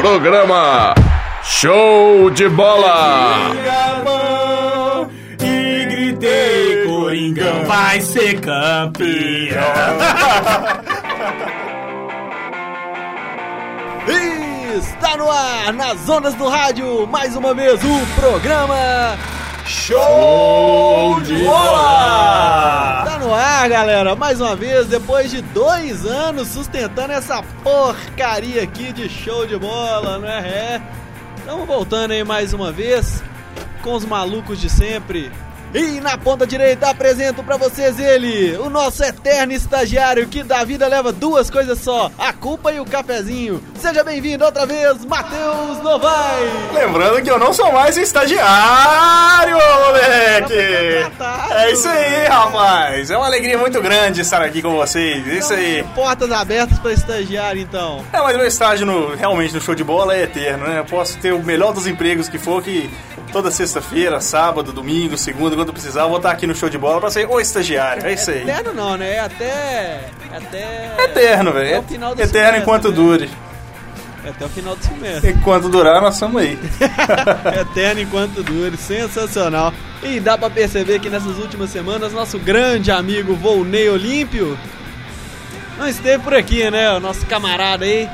Programa Show de Bola! E gritei, Coringão vai ser campeão. Está no ar, nas ondas do rádio, mais uma vez o programa Show de bola! Tá no ar, galera, mais uma vez, depois de dois anos sustentando essa porcaria aqui de show de bola, não é? É. Estamos voltando aí mais uma vez, com os malucos de sempre. E na ponta direita apresento pra vocês ele, o nosso eterno estagiário que da vida leva duas coisas só, a culpa e o cafezinho. Seja bem-vindo outra vez, Matheus Novai! Lembrando que eu não sou mais estagiário, moleque! É isso aí, rapaz! É uma alegria muito grande estar aqui com vocês, isso aí. Portas abertas pra estagiário, então. É, mas meu estágio no, realmente no show de bola é eterno, né? Eu posso ter o melhor dos empregos que for, que toda sexta-feira, sábado, domingo, segunda, quando precisar, eu vou estar aqui no show de bola pra ser o estagiário. É isso aí. Eterno não, né? É até. Até. Eterno, até velho. o final do Eterno semestre, enquanto né? dure. Até o final do semestre. Enquanto durar, nós estamos aí. Eterno enquanto dure, sensacional. E dá pra perceber que nessas últimas semanas nosso grande amigo Volney Olímpio não esteve por aqui, né? O nosso camarada aí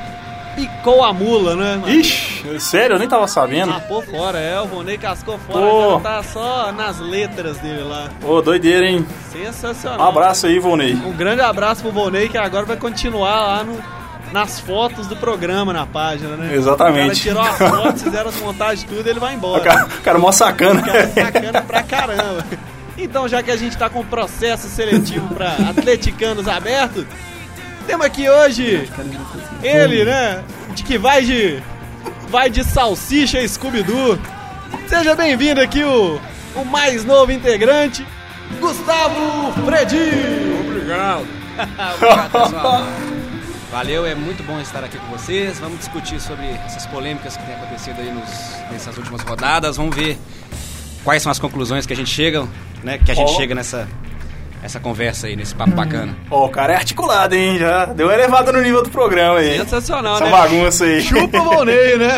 picou a mula, né? mano? Ixi, sério? Eu nem tava sabendo. Tapou fora, é, o Volney cascou fora, Pô. agora tá só nas letras dele lá. Ô, doideira, hein? Sensacional. Um abraço aí, Volney. Um grande abraço pro Volney que agora vai continuar lá no, nas fotos do programa na página, né? Exatamente. O cara tirou as fotos, fizeram as montagens tudo ele vai O embora. cara, o cara mó sacana. O cara é sacana pra caramba. Então, já que a gente tá com processo seletivo pra atleticanos aberto, temos aqui hoje ele, né? De que vai de. Vai de salsicha e Scooby-Doo. Seja bem-vindo aqui o, o mais novo integrante, Gustavo Fredi. Obrigado. Obrigado, pessoal. Valeu, é muito bom estar aqui com vocês. Vamos discutir sobre essas polêmicas que têm acontecido aí nos- nessas últimas rodadas. Vamos ver quais são as conclusões que a gente chega, né? Que a gente Ó. chega nessa essa conversa aí, nesse papo bacana. Ó, o cara é articulado, hein? Já deu uma elevada no nível do programa aí. Sensacional, Essa né? bagunça aí. Chupa o Volney, né?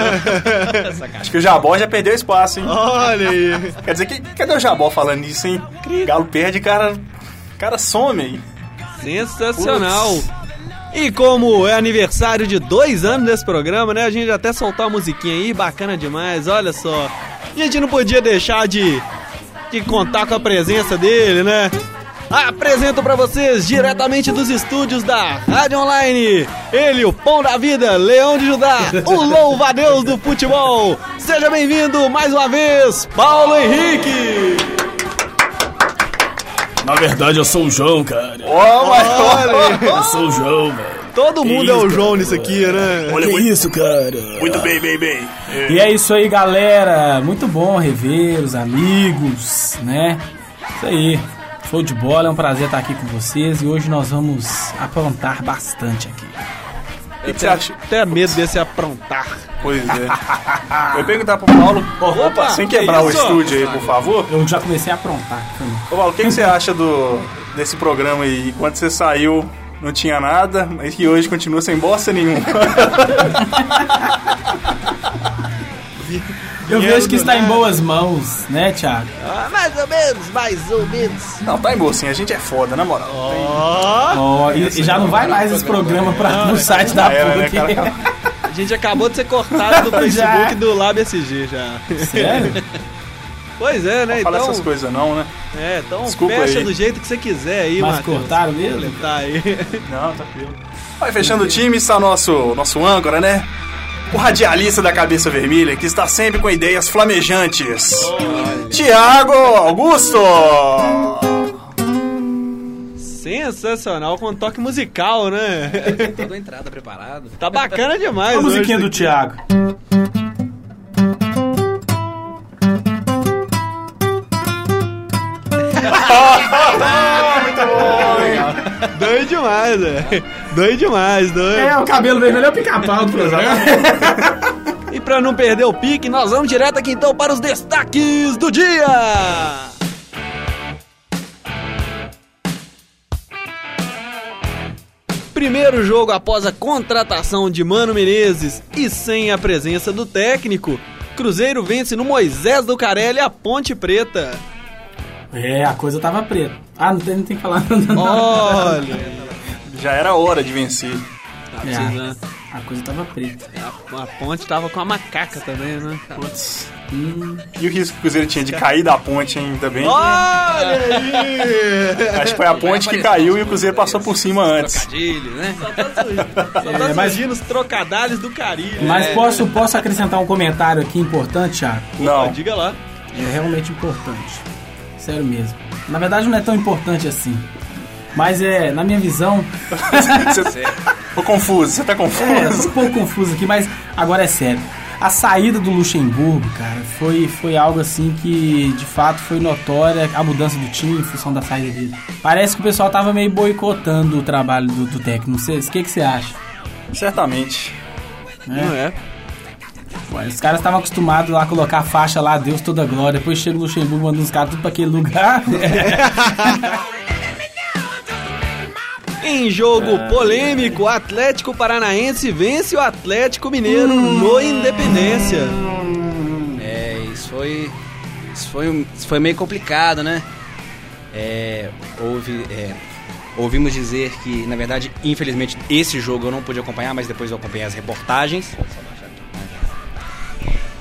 Acho que o Jabó já perdeu espaço, hein? Olha aí. Quer dizer, que, cadê o Jabó falando isso, hein? Galo perde, cara. cara some aí. Sensacional. E como é aniversário de dois anos desse programa, né? A gente até soltou a musiquinha aí, bacana demais, olha só. A gente não podia deixar de, de contar com a presença dele, né? Apresento pra vocês diretamente dos estúdios da Rádio Online, ele, o pão da vida, Leão de Judá, o louva-a-Deus do futebol. Seja bem-vindo mais uma vez, Paulo Henrique. Na verdade, eu sou o João, cara. Ó, mas Olha, Eu sou o João, velho. todo Que mundo é o isso, João cara. nisso aqui, né? Olha que isso, cara. Muito bem, bem, bem. E é isso aí, galera. Muito bom rever os amigos, né? Isso aí. Show de bola, é um prazer estar aqui com vocês e hoje nós vamos aprontar bastante aqui. O que, que você acha? Até medo desse aprontar. Pois é. Eu ia perguntar pro Paulo, Opa, sem que quebrar o isso? estúdio aí, por favor. Eu já comecei a aprontar. Ô, Paulo, o que, que você acha do, desse programa aí? Quando você saiu, não tinha nada, mas que hoje continua sem bosta nenhuma. Eu vejo que está em boas mãos, né, Thiago? Ah, mais ou menos, mais ou menos. Não, tá em boa sim, a gente é foda, na moral. Ó, Ó, e, e já não vai mais esse programa para o site da era, né, PUC. cara? a gente acabou de ser cortado do. Facebook do Lab SG já. Sério? Pois é, né? Não fala Então, essas coisas não, né? é, então Desculpa fecha aí. do jeito que você quiser aí, Mas cortaram mesmo? Tá aí. Não, tá tranquilo. Vai fechando o time, está nosso, nosso âncora, né? O radialista da cabeça vermelha, que está sempre com ideias flamejantes. Tiago Augusto! Sensacional, com toque musical, né? Toda a entrada preparada. Tá bacana demais. A musiquinha do Thiago. Demais, velho. Doido demais, doido. É, o cabelo vermelho é o pica-pau do. E pra não perder o pique, nós vamos direto aqui então para os destaques do dia. Primeiro jogo após a contratação de Mano Menezes e sem a presença do técnico, Cruzeiro vence no Moisés do Carelli a Ponte Preta. É, a coisa tava preta. Ah, não tem, não tem que falar nada. não. Olha, Já era hora de vencer. tá É, a coisa tava preta. A, a Ponte tava com a macaca também, né? Putz. E o risco que o Cruzeiro tinha de cair da ponte ainda bem. Olha aí! Acho que foi a ponte que caiu e o Cruzeiro passou por cima antes. Trocadilho, né? Só tá É, mas- surgindo os trocadalhos do Carilho. Mas É. posso, posso acrescentar um comentário aqui importante, Thiago? Não. Diga lá. É realmente importante. Sério mesmo. Na verdade não é tão importante assim. Mas é, na minha visão. Tô confuso, você tá é, tô confuso. um pouco confuso aqui, mas agora é sério. A saída do Luxemburgo, cara, foi, foi algo assim que de fato foi notória a mudança do time em função da saída dele. Parece que o pessoal tava meio boicotando o trabalho do, do técnico. Não sei, o que, que você acha? Certamente. Não é? Os caras estavam acostumados lá a colocar a faixa lá, Deus toda glória. Depois chega o Luxemburgo mandando os caras tudo pra aquele lugar. Em jogo polêmico, o Atlético Paranaense vence o Atlético Mineiro no Independência. É, isso foi. Isso foi, isso foi meio complicado, né? É, houve. é, ouvimos dizer que, na verdade, infelizmente, esse jogo eu não pude acompanhar, mas depois eu acompanhei as reportagens.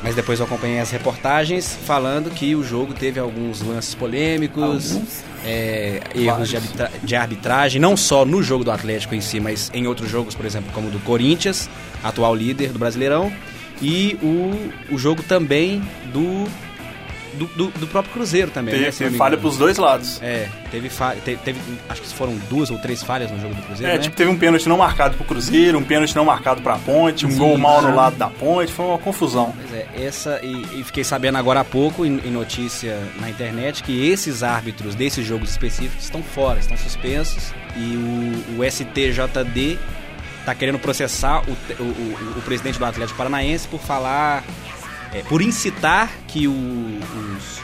Mas depois eu acompanhei as reportagens falando que o jogo teve alguns lances polêmicos, é, erros de, arbitra- de arbitragem, não só no jogo do Atlético em si, mas em outros jogos, por exemplo, como o do Corinthians, atual líder do Brasileirão, e o, o jogo também do, do, do- do próprio Cruzeiro também. né, Teve, não teve falha engano. pros dois lados. É, teve, fa- te- teve, acho que foram duas ou três falhas no jogo do Cruzeiro, É, né? tipo, teve um pênalti não marcado pro Cruzeiro, um pênalti não marcado pra ponte, um gol mal no lado da ponte, foi uma confusão. Pois é, essa e, e fiquei sabendo agora há pouco em, em notícia na internet que esses árbitros desses jogos específicos estão fora, estão suspensos e o, o STJD está querendo processar o, o, o- o presidente do Atlético Paranaense por falar, é, por incitar que o, os,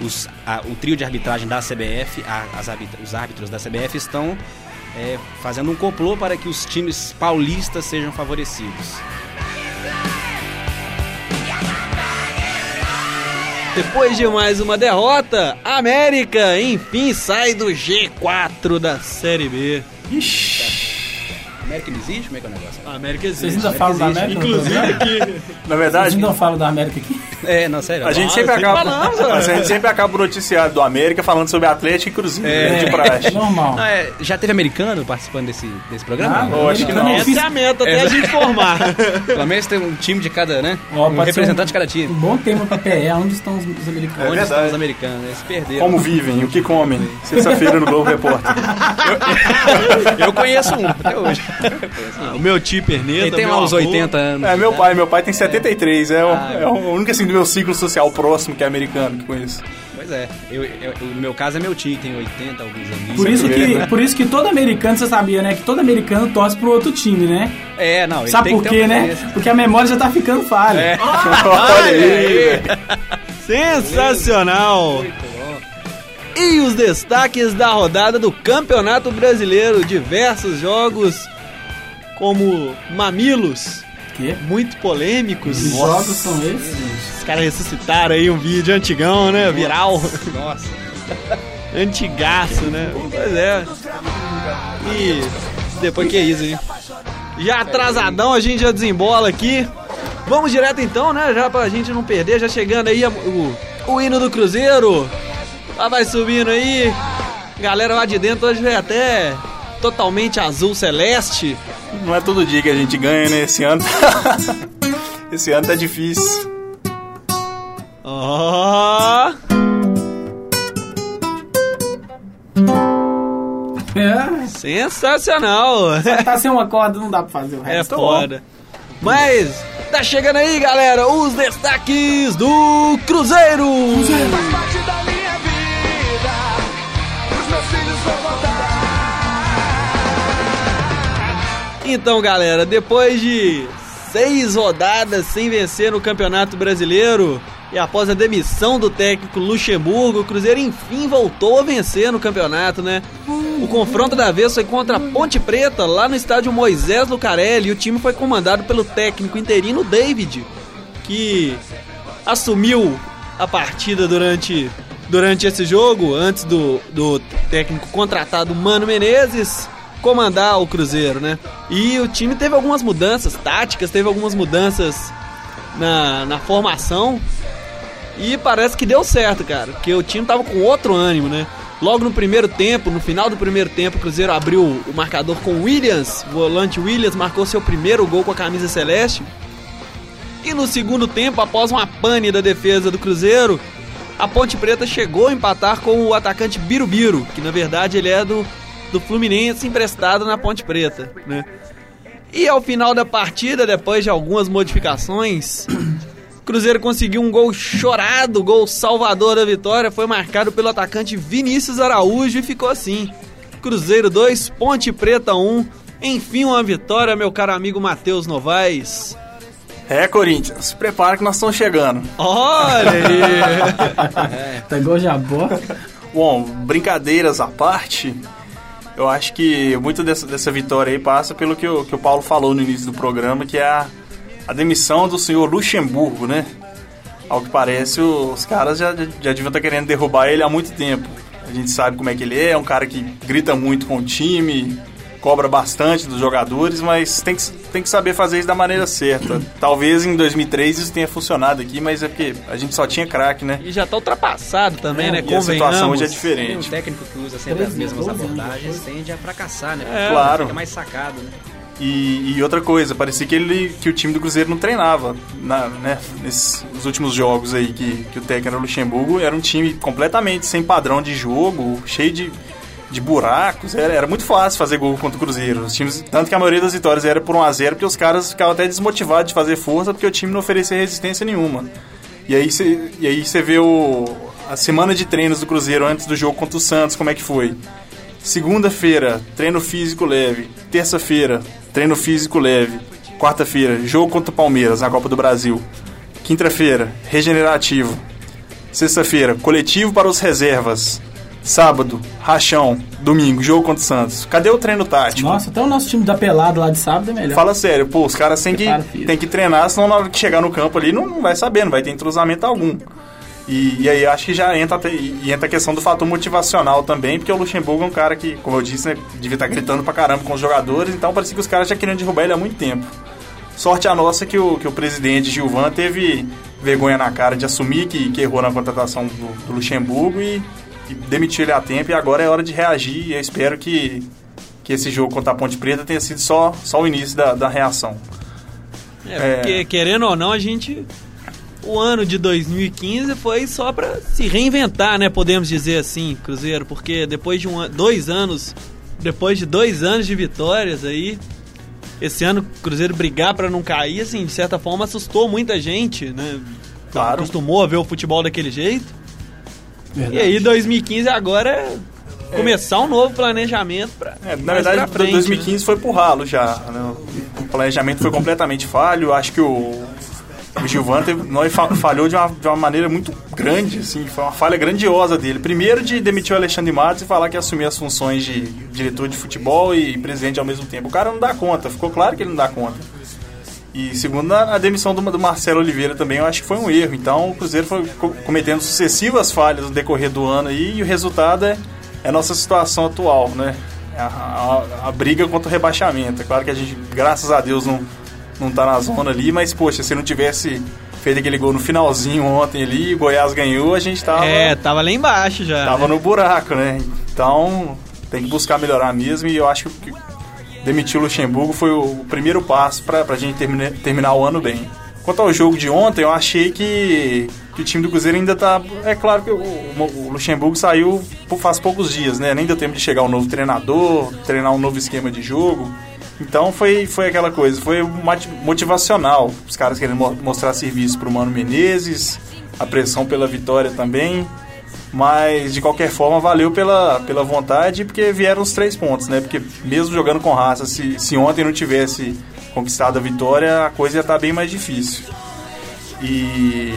os- a- o trio de arbitragem da CBF, a- as arbitra- os árbitros da CBF estão é, fazendo um complô para que os times paulistas sejam favorecidos. Depois de mais uma derrota, a América enfim sai do G4 da Série B. América não existe? Como é que é o negócio? A América Vocês ainda falam da América? Inclusive aqui. Na Vocês verdade, ainda falam da América aqui? É, não, sério. a gente Ah, sempre acaba. a gente sempre acaba o noticiário do América falando sobre Atlético e Cruzeiro. É, de praxe. Normal. Não, é, já teve americano participando desse, desse programa? Ah, Não. Eu acho que não. Eu Essa é a meta até a gente formar. Pelo menos tem um time de cada, né? Ó, um representante um- de cada Um time. bom tema pra PE, onde estão os, os americanos? É Onde estão os americanos? Eles perderam. Como vivem, o que comem. Sexta-feira no Globo Repórter. Eu conheço um, até hoje. o meu tio Perneta. Ele tem meu lá uns avô. 80 anos. É, meu pai, meu pai tem 73, é, o, Ah, é o único assim do meu ciclo social próximo que é americano que conheço. Pois é. Eu, eu- o meu caso é meu tio, tem 80, alguns anos. Por isso, que, né? por isso que todo americano, você sabia, né? Que todo americano torce pro outro time, né? É, não, Sabe tem por quê, né? preferência. Porque a memória já tá ficando falha. É. Olha aí. Sensacional! E os destaques da rodada do Campeonato Brasileiro, diversos jogos como Mamilos, Quê? muito polêmicos. Que jogos são esses? Os caras ressuscitaram aí um vídeo antigão, né? Viral. Nossa. Antigaço, né? Pois é. E depois que é isso, hein? Já atrasadão, a gente já desembola aqui. Vamos direto então, né? Já pra gente não perder, já chegando aí a- o, o hino do Cruzeiro. Já vai subindo aí. Galera lá de dentro hoje veio até totalmente azul celeste. Não é todo dia que a gente ganha, né? Esse ano. Esse ano tá difícil. Ó! É, sensacional! tá sem uma corda, não dá pra fazer o É resto. foda. Mas tá chegando aí, galera, os destaques do Cruzeiro. parte Então, galera, depois de seis rodadas sem vencer no Campeonato Brasileiro. E após a demissão do técnico Luxemburgo, o Cruzeiro enfim voltou a vencer no campeonato, né? O confronto da vez foi contra a Ponte Preta, lá no estádio Moisés Lucarelli, e o time foi comandado pelo técnico interino David, que assumiu a partida durante, durante esse jogo, antes do, do técnico contratado Mano Menezes comandar o Cruzeiro, né? E o time teve algumas mudanças táticas, teve algumas mudanças na, na formação. E parece que deu certo, cara, porque o time tava com outro ânimo, né? Logo no primeiro tempo, no final do primeiro tempo, o Cruzeiro abriu o marcador com Williams. Volante Williams marcou seu primeiro gol com a camisa celeste. E no segundo tempo, após uma pane da defesa do Cruzeiro, a Ponte Preta chegou a empatar com o atacante Birubiru, que na verdade ele é do, do Fluminense emprestado na Ponte Preta, né? E ao final da partida, depois de algumas modificações, o Cruzeiro conseguiu um gol chorado, gol salvador da vitória, foi marcado pelo atacante Vinícius Araújo e ficou assim. Cruzeiro 2, Ponte Preta 1. Enfim, uma vitória, meu caro amigo Matheus Novaes. É, Corinthians, se prepara que nós estamos chegando. Olha aí! Tá igual jabó. Bom, brincadeiras à parte, eu acho que muito dessa, dessa vitória aí passa pelo que o, que o Paulo falou no início do programa, que é a, a demissão do senhor Luxemburgo, né? Ao que parece, os caras já, já deviam estar querendo derrubar ele há muito tempo. A gente sabe como é que ele é, é um cara que grita muito com o time, cobra bastante dos jogadores, mas tem que, tem que saber fazer isso da maneira certa. Talvez em 2003 isso tenha funcionado aqui, mas é porque a gente só tinha craque, né? E já tá ultrapassado também, né? E a situação hoje é Um diferente. técnico que usa sempre as mesmas abordagens tende a fracassar, né? É. Claro. Fica mais sacado, né? E, e outra coisa, parecia que, ele, que o time do Cruzeiro não treinava na, né, nesses últimos jogos aí que, que o técnico era o Luxemburgo. Era um time completamente sem padrão de jogo, cheio de, de buracos. Era, era muito fácil fazer gol contra o Cruzeiro. Os times, tanto que a maioria das vitórias era por 1x0, porque os caras ficavam até desmotivados de fazer força, porque o time não oferecia resistência nenhuma. E aí você vê o, a semana de treinos do Cruzeiro antes do jogo contra o Santos, como é que foi. Segunda-feira, treino físico leve. Terça-feira, treino físico leve. Quarta-feira, jogo contra o Palmeiras na Copa do Brasil. Quinta-feira, regenerativo. Sexta-feira, coletivo para os reservas. Sábado, rachão. Domingo, jogo contra o Santos. Cadê o treino tático? Nossa, até o nosso time da pelada lá de sábado é melhor. Fala sério, pô, os caras têm que, têm que treinar, senão na hora que chegar no campo ali não, não vai saber, não vai ter entrosamento algum. E, e aí acho que já entra, e entra a questão do fator motivacional também, porque o Luxemburgo é um cara que, como eu disse, né, devia estar gritando pra caramba com os jogadores, então parecia que os caras já queriam derrubar ele há muito tempo. Sorte a nossa que o, que o presidente Gilvan teve vergonha na cara de assumir que, que errou na contratação do, do Luxemburgo e, e demitiu ele a tempo, e agora é hora de reagir, e eu espero que, que esse jogo contra a Ponte Preta tenha sido só, só o início da, da reação. É, É. porque querendo ou não, a gente. O ano de 2015 foi só pra se reinventar, né? Podemos dizer assim, Cruzeiro, porque depois de um, dois anos, depois de dois anos de vitórias aí, esse ano o Cruzeiro brigar pra não cair, assim, de certa forma assustou muita gente, né? Claro. Acostumou a ver o futebol daquele jeito. Verdade. E aí 2015 agora é começar um novo planejamento pra. É, na verdade, frente, 2015 foi pro ralo já. né? O planejamento foi completamente falho. Acho que o, o Gilvan teve, nós fa- falhou de uma, de uma maneira muito grande. Assim, foi uma falha grandiosa dele. Primeiro, de demitir o Alexandre Matos e falar que ia assumir as funções de diretor de futebol e presidente ao mesmo tempo. O cara não dá conta. Ficou claro que ele não dá conta. E segundo, a, a demissão do, do Marcelo Oliveira também eu acho que foi um erro. Então o Cruzeiro foi co- cometendo sucessivas falhas no decorrer do ano aí e o resultado é, é a nossa situação atual, né? A, a- a briga contra o rebaixamento. É claro que a gente, graças a Deus, não, não tá na zona ali, mas poxa, se não tivesse feito aquele gol no finalzinho ontem ali, o Goiás ganhou, a gente tava, É, tava lá embaixo já. tava né? no buraco, né? Então tem que buscar melhorar mesmo e eu acho que demitir o Luxemburgo foi o primeiro passo para a gente termina- terminar o ano bem. Quanto ao jogo de ontem, eu achei que, que o time do Cruzeiro ainda tá. É claro que o, o Luxemburgo saiu faz poucos dias, né? Nem deu tempo de chegar um novo treinador, treinar um novo esquema de jogo. Então foi, foi aquela coisa, foi motivacional. Os caras querendo mo- mostrar serviço pro Mano Menezes, a pressão pela vitória também. Mas de qualquer forma valeu pela, pela vontade porque vieram os três pontos, né? Porque mesmo jogando com raça, se, se ontem não tivesse conquistado a vitória, a coisa ia estar bem mais difícil. E.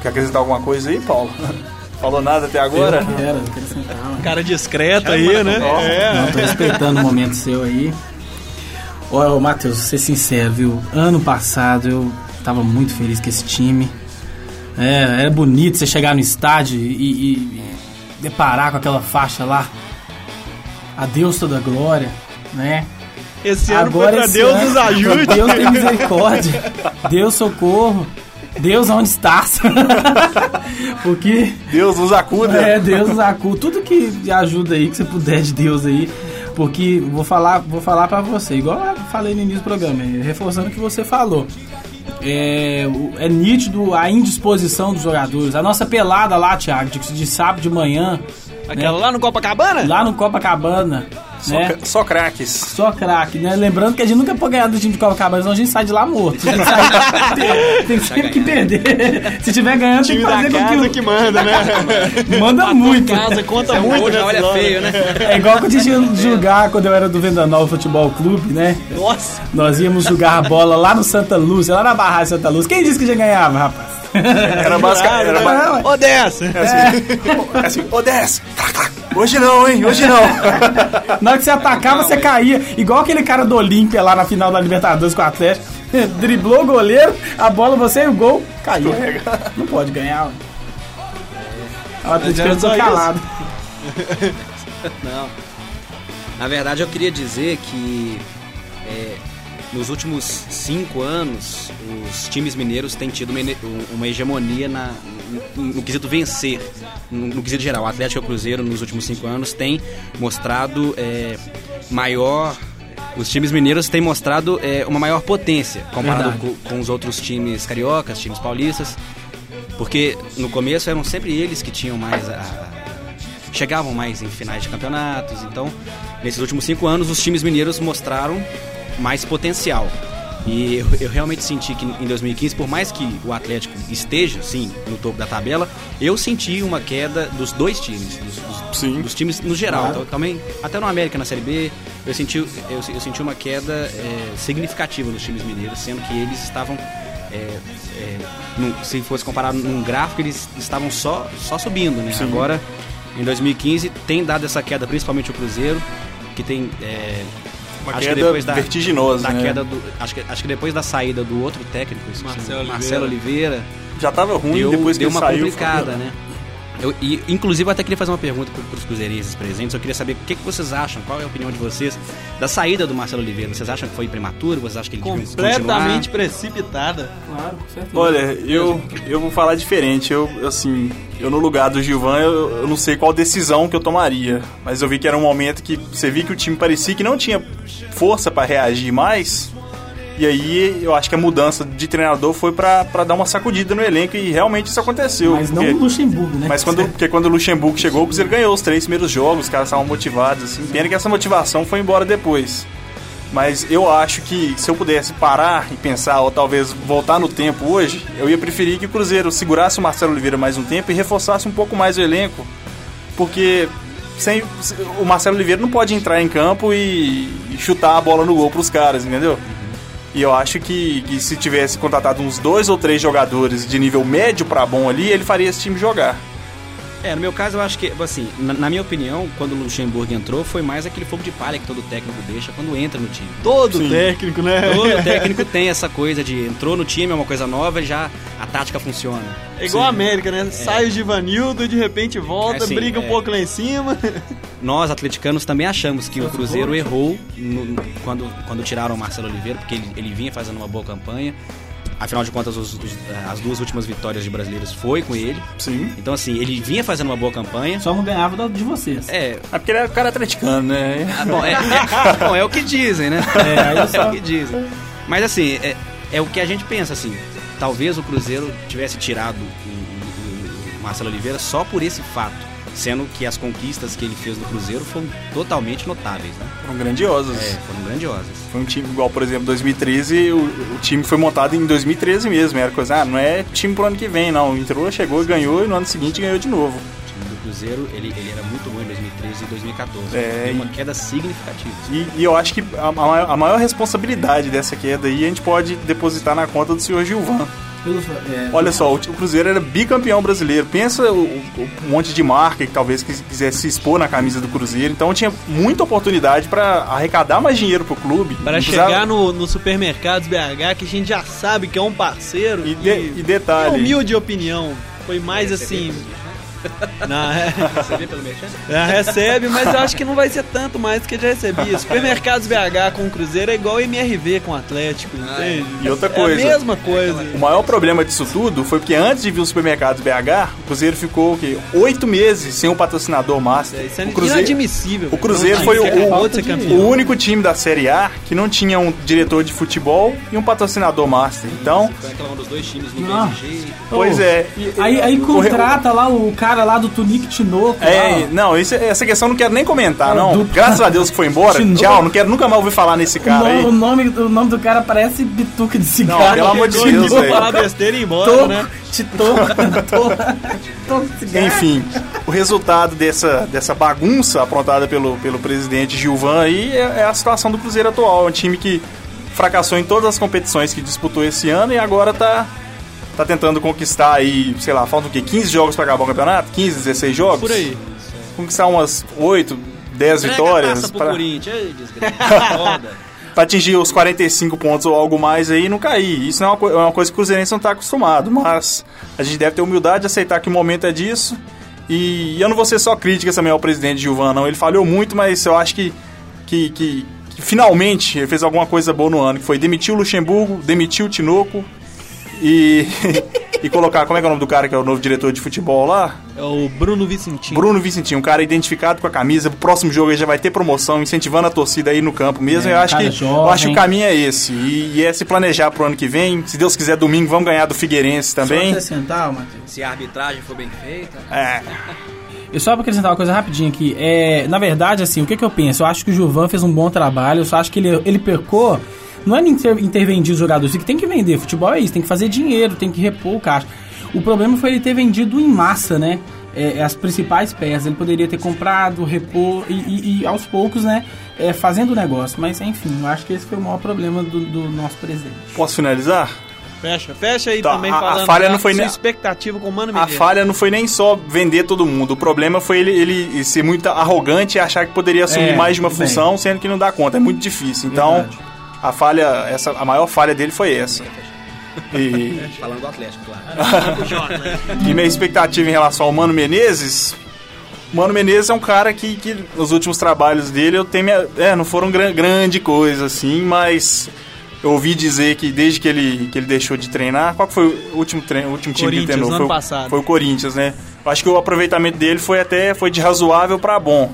Quer acrescentar alguma coisa aí, Paulo? Falou nada até agora? Eu quero, eu quero sentar. mano. Cara discreto aí, né? É. Não, tô respeitando o momento seu aí. Ô Matheus, vou ser sincero, viu? Ano passado eu tava muito feliz com esse time. É, era bonito você chegar no estádio e, e- e deparar com aquela faixa lá. Adeus toda glória, né? Esse ano foi Agora esse Deus ano, nos ajude. Deus tem misericórdia. Deus socorro. Deus onde estás? Porque Deus nos acuda. é, Deus nos acuda. Tudo que ajuda aí, que você puder de Deus aí. Porque vou falar, vou falar pra você, igual eu falei no início do programa, é, reforçando o que você falou. É, é nítido a indisposição dos jogadores. A nossa pelada lá, Thiago, de, de sábado de manhã, Aquela lá no Copacabana? lá no Copacabana, Só, né? cra- só craques. Só craque, né? Lembrando que a gente nunca pode ganhar do time de Copacabana, senão a gente sai de lá morto. Tem tem- sempre que perder. Se tiver ganhando, tem que da fazer com casa que, que manda, né? o... Manda muito. casa conta É muito, gol, né? já olha feio, né? É igual quando a gente jogar quando eu era do Vendanol Futebol Clube, né? Nossa. Nós íamos jogar a bola lá no Santa Lúcia, lá na Barragem Santa Lúcia. Quem disse que já ganhava, rapaz? Era basicamente. Era ba- Não, Ô, dessa. É assim, ô 10! Hoje não, hein? Hoje não! Na hora que você atacava, você caía. Igual aquele cara do Olímpia lá na final da Libertadores com o Atlético. Driblou o goleiro, a bola, você e o gol, caiu. Não pode ganhar. O Atlético ficou calado. Não. Na verdade, eu queria dizer que é, nos últimos cinco anos, os times mineiros têm tido uma, uma hegemonia na, no, no quesito vencer, no, no quesito geral. O Atlético e o Cruzeiro, nos últimos cinco anos, têm mostrado é, maior. Os times mineiros têm mostrado é, uma maior potência comparado com, com os outros times cariocas, times paulistas. Porque no começo eram sempre eles que tinham mais a, chegavam mais em finais de campeonatos. Então, nesses últimos cinco anos, os times mineiros mostraram mais potencial. E eu, eu realmente senti que em 2015, por mais que o Atlético esteja, sim, no topo da tabela, eu senti uma queda dos dois times, dos, dos- Sim. dos times no geral. Claro. Então, também, até no América, na Série B, eu senti, eu, eu senti uma queda é, significativa nos times mineiros, sendo que eles estavam é, é, num- se fosse comparar num gráfico, eles estavam só, só subindo, né? Agora, em 2015, tem dado essa queda, principalmente o Cruzeiro, que tem. é, Uma acho que queda depois da, vertiginosa, da né? queda do, acho, que, acho que depois da saída do outro técnico, Marcelo Oliveira. Marcelo Oliveira, Já tava ruim deu, depois que deu ele uma saiu. complicada, né? Eu, e, inclusive, eu até queria fazer uma pergunta para os cruzeirenses presentes. Eu queria saber o que, que vocês acham, qual é a opinião de vocês da saída do Marcelo Oliveira. Vocês acham que foi prematuro? Vocês acham que ele Completamente precipitada. Claro, com certeza. Olha, eu, eu vou falar diferente. Eu, assim, eu no lugar do Gilvan, eu, eu não sei qual decisão que eu tomaria. Mas eu vi que era um momento que você via que o time parecia que não tinha força pra reagir mais. E aí eu acho que a mudança de treinador foi pra pra dar uma sacudida no elenco e realmente isso aconteceu. Mas não porque- o Luxemburgo, né? Mas quando, porque quando o Luxemburgo chegou, o Cruzeiro ganhou os três primeiros jogos, os caras estavam motivados, assim. Pena que essa motivação foi embora depois. Mas eu acho que se eu pudesse parar e pensar, ou talvez voltar no tempo hoje, eu ia preferir que o Cruzeiro segurasse o Marcelo Oliveira mais um tempo e reforçasse um pouco mais o elenco. Porque sem, o Marcelo Oliveira não pode entrar em campo e, e chutar a bola no gol pros caras, entendeu? E eu acho que, que se tivesse contratado uns dois ou três jogadores de nível médio pra bom ali, ele faria esse time jogar. É, no meu caso, eu acho que, assim, na, na minha opinião, quando o Luxemburgo entrou, foi mais aquele fogo de palha que todo técnico deixa quando entra no time. Todo técnico, né? Todo técnico tem essa coisa de entrou no time, é uma coisa nova e já a tática funciona. É igual a América, né? Sai o Givanildo, de repente volta, É assim, briga um é. pouco lá em cima. Nós, atleticanos, também achamos que o Cruzeiro errou no- quando, quando tiraram o Marcelo Oliveira, porque ele, ele vinha fazendo uma boa campanha. Afinal de contas, os- os- as duas últimas vitórias de brasileiros foi com ele. Sim. Então, assim, ele vinha fazendo uma boa campanha. Só não ganhava de vocês. É, É porque ele é o cara atleticano, né? Ah, bom, é, é- bom, é o que dizem, né? É, só- o que dizem. Mas assim, é, é o que a gente pensa, assim. Talvez o Cruzeiro tivesse tirado o, o- o Marcelo Oliveira só por esse fato. Sendo que as conquistas que ele fez no Cruzeiro foram totalmente notáveis, né? Foram grandiosos. É, foram grandiosas. Foi um time igual, por exemplo, 2013, o, o time foi montado em 2013 mesmo. Era coisa, ah, não é time pro ano que vem, não. Entrou, chegou, ganhou e no ano seguinte ganhou de novo. O time do Cruzeiro, ele, ele era muito bom em 2013. 2013 e 2014. É, Teve uma queda significativa. E, e eu acho que a, a maior responsabilidade dessa queda aí a gente pode depositar na conta do senhor Gilvan. Pelos- é, Olha só, o, Cruzeiro era bicampeão brasileiro. Pensa o, o- o monte de marca que talvez quis- quisesse se expor na camisa do Cruzeiro. Então tinha muita oportunidade para arrecadar mais dinheiro pro clube. Para precisava- chegar no, no supermercados BH, que a gente já sabe que é um parceiro. E, de- e detalhe. Minha humilde opinião. Foi mais assim. Não, é, vê pelo merchan? é, recebe, mas eu acho que não vai ser tanto mais do que já recebia. Supermercados BH com o Cruzeiro é igual MRV com o Atlético, entende? E outra É coisa. a mesma coisa. O maior problema disso tudo foi porque antes de vir os supermercados BH, o Cruzeiro ficou o quê? Oito meses sem um patrocinador master. Isso é o Cruzeiro, inadmissível. o Cruzeiro Não foi o- o- o único time da Série A que não tinha um diretor de futebol e um patrocinador master. Então, reclamando dos dois times Não. jeito. pois é. E- Aí, aí o- contrata lá o cara lá do Tunique Tinoco. lá, É, ó. não, isso- essa questão eu não quero nem comentar, É, não. do- Graças a Deus que foi embora. Tinoco. Tchau, não quero nunca mais ouvir falar nesse O, cara aí. o nome, o nome do cara parece bituca de cigarro. pelo amor de. Deus, velho. falar besteira e ir embora, Toco, né? Cigarro. Enfim, o resultado dessa, dessa bagunça aprontada pelo, pelo presidente Gilvan aí é, é a situação do Cruzeiro atual. É um time que fracassou em todas as competições que disputou esse ano e agora tá, tá tentando conquistar aí, sei lá, faltam o quê? 15 jogos pra acabar o campeonato? 15, 16 jogos? Por aí. Conquistar umas 8, 10 Entrega a vitórias pra, Corinthians. Pra atingir os 45 pontos ou algo mais aí e não cair. Isso não é uma, co- é uma coisa que o Cruzeirense não tá acostumado, mas a gente deve ter humildade de aceitar que o momento é disso. E eu não vou ser só crítica também ao presidente Gilvan, não. Ele falhou muito, mas eu acho que, que, que, que finalmente ele fez alguma coisa boa no ano, que foi demitir o Luxemburgo, demitir o Tinoco e, e colocar, como é que é o nome do cara que é o novo diretor de futebol lá? É o Bruno Vicentinho. Bruno Vicentinho, um cara identificado com a camisa. O próximo jogo ele já vai ter promoção, incentivando a torcida aí no campo mesmo. É, eu, acho que, jovem. eu acho que o caminho é esse. E, e é se planejar pro ano que vem. Se Deus quiser, domingo vamos ganhar do Figueirense Só também. acrescentar, Matheus. Se a arbitragem for bem feita. É, E só pra acrescentar uma coisa rapidinho aqui. É, na verdade, assim, o que, que eu penso? Eu acho que o Gilvan fez um bom trabalho. Eu só acho que ele, ele pecou. Não é inter, intervenir os jogadores, que tem que vender. Futebol é isso, tem que fazer dinheiro, tem que repor o caixa. O problema foi ele ter vendido em massa, né? É, as principais peças. Ele poderia ter comprado, repor e, e- e, aos poucos, né? É, fazendo o negócio. Mas enfim, eu acho que esse foi o maior problema do, do nosso presidente. posso finalizar? Fecha, fecha aí Tá, também a- a falando falha da não foi nem- expectativa com o Mano A Menezes. falha não foi nem só vender todo mundo. O problema foi ele, ele ser muito arrogante e achar que poderia assumir É, mais de uma tudo bem. função, sendo que não dá conta. É muito difícil. Então, Verdade. A falha, essa, a maior falha dele foi essa. E, Falando do Atlético, claro. E minha expectativa em relação ao Mano Menezes. Mano Menezes é um cara que, que nos últimos trabalhos dele eu tenho minha, é, não foram gran, grande coisa assim, mas eu ouvi dizer que desde que ele, que ele deixou de treinar, qual que foi o último treino, o último time que ele treinou? no Foi, passado. foi o Corinthians, né? Eu acho que o aproveitamento dele foi até foi de razoável pra bom.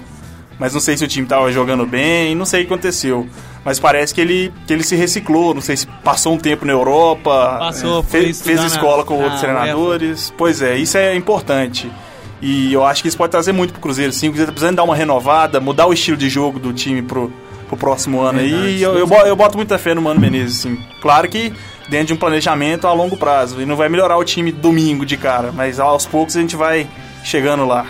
Mas não sei se o time tava jogando bem, não sei o que aconteceu. Mas parece que ele, que ele se reciclou, não sei se passou um tempo na Europa, Passou, é, fez, fez na- escola com na outros treinadores. Pois é, isso é importante. E eu acho que isso pode trazer muito pro Cruzeiro, sim. O Cruzeiro tá precisando dar uma renovada, mudar o estilo de jogo do time pro, pro próximo ano aí. E eu, eu, eu boto muita fé no Mano Menezes, sim. Claro que dentro de um planejamento a longo prazo. E não vai melhorar o time domingo de cara, mas aos poucos a gente vai chegando lá.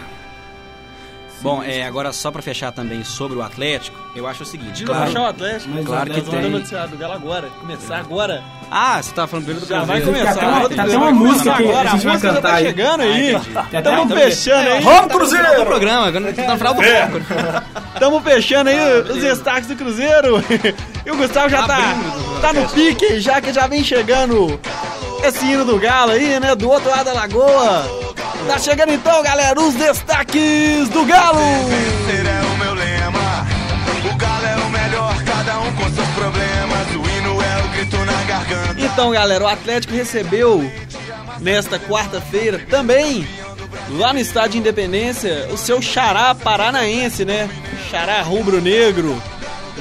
Bom, é, agora só pra fechar também sobre o Atlético, eu acho o seguinte. Claro, achar o Atlético. Mas Claro o que tem. dando noticiário do Galo agora. Começar agora. Ah, você tava falando primeiro do Já vai começar. Tem até uma- agora, tem até vai uma música que agora. a gente vai música já cantar tá aí. chegando aí. Estamos fechando aí. Vamos, No Cruzeiro! programa, agora tá no final do É. bloco. Estamos fechando aí os destaques do Cruzeiro. E o Gustavo já tá, tá no pique, já que já vem chegando esse hino do Galo aí, né? Do outro lado da lagoa. Tá chegando então, galera, os destaques do Galo. Vencer é o meu lema. O galo é o melhor, cada um com seus problemas. O hino é o grito na garganta. Então, galera, o Atlético recebeu nesta quarta-feira também, lá no Estádio Independência, o seu xará paranaense, né? Xará rubro-negro.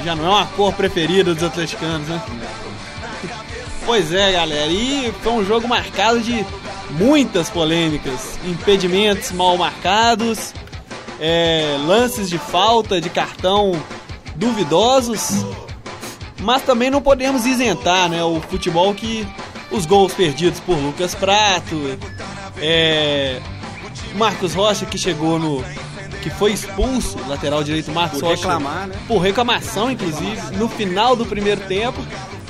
Já não é uma cor preferida dos atleticanos, né? Pois é, galera, e foi um jogo marcado de muitas polêmicas, impedimentos mal marcados, é, lances de falta, de cartão duvidosos, mas também não podemos isentar né, o futebol que os gols perdidos por Lucas Prato, é, Marcos Rocha que chegou no, que foi expulso, lateral direito Marcos Por Rocha, reclamar, né? por reclamação, inclusive, no final do primeiro tempo.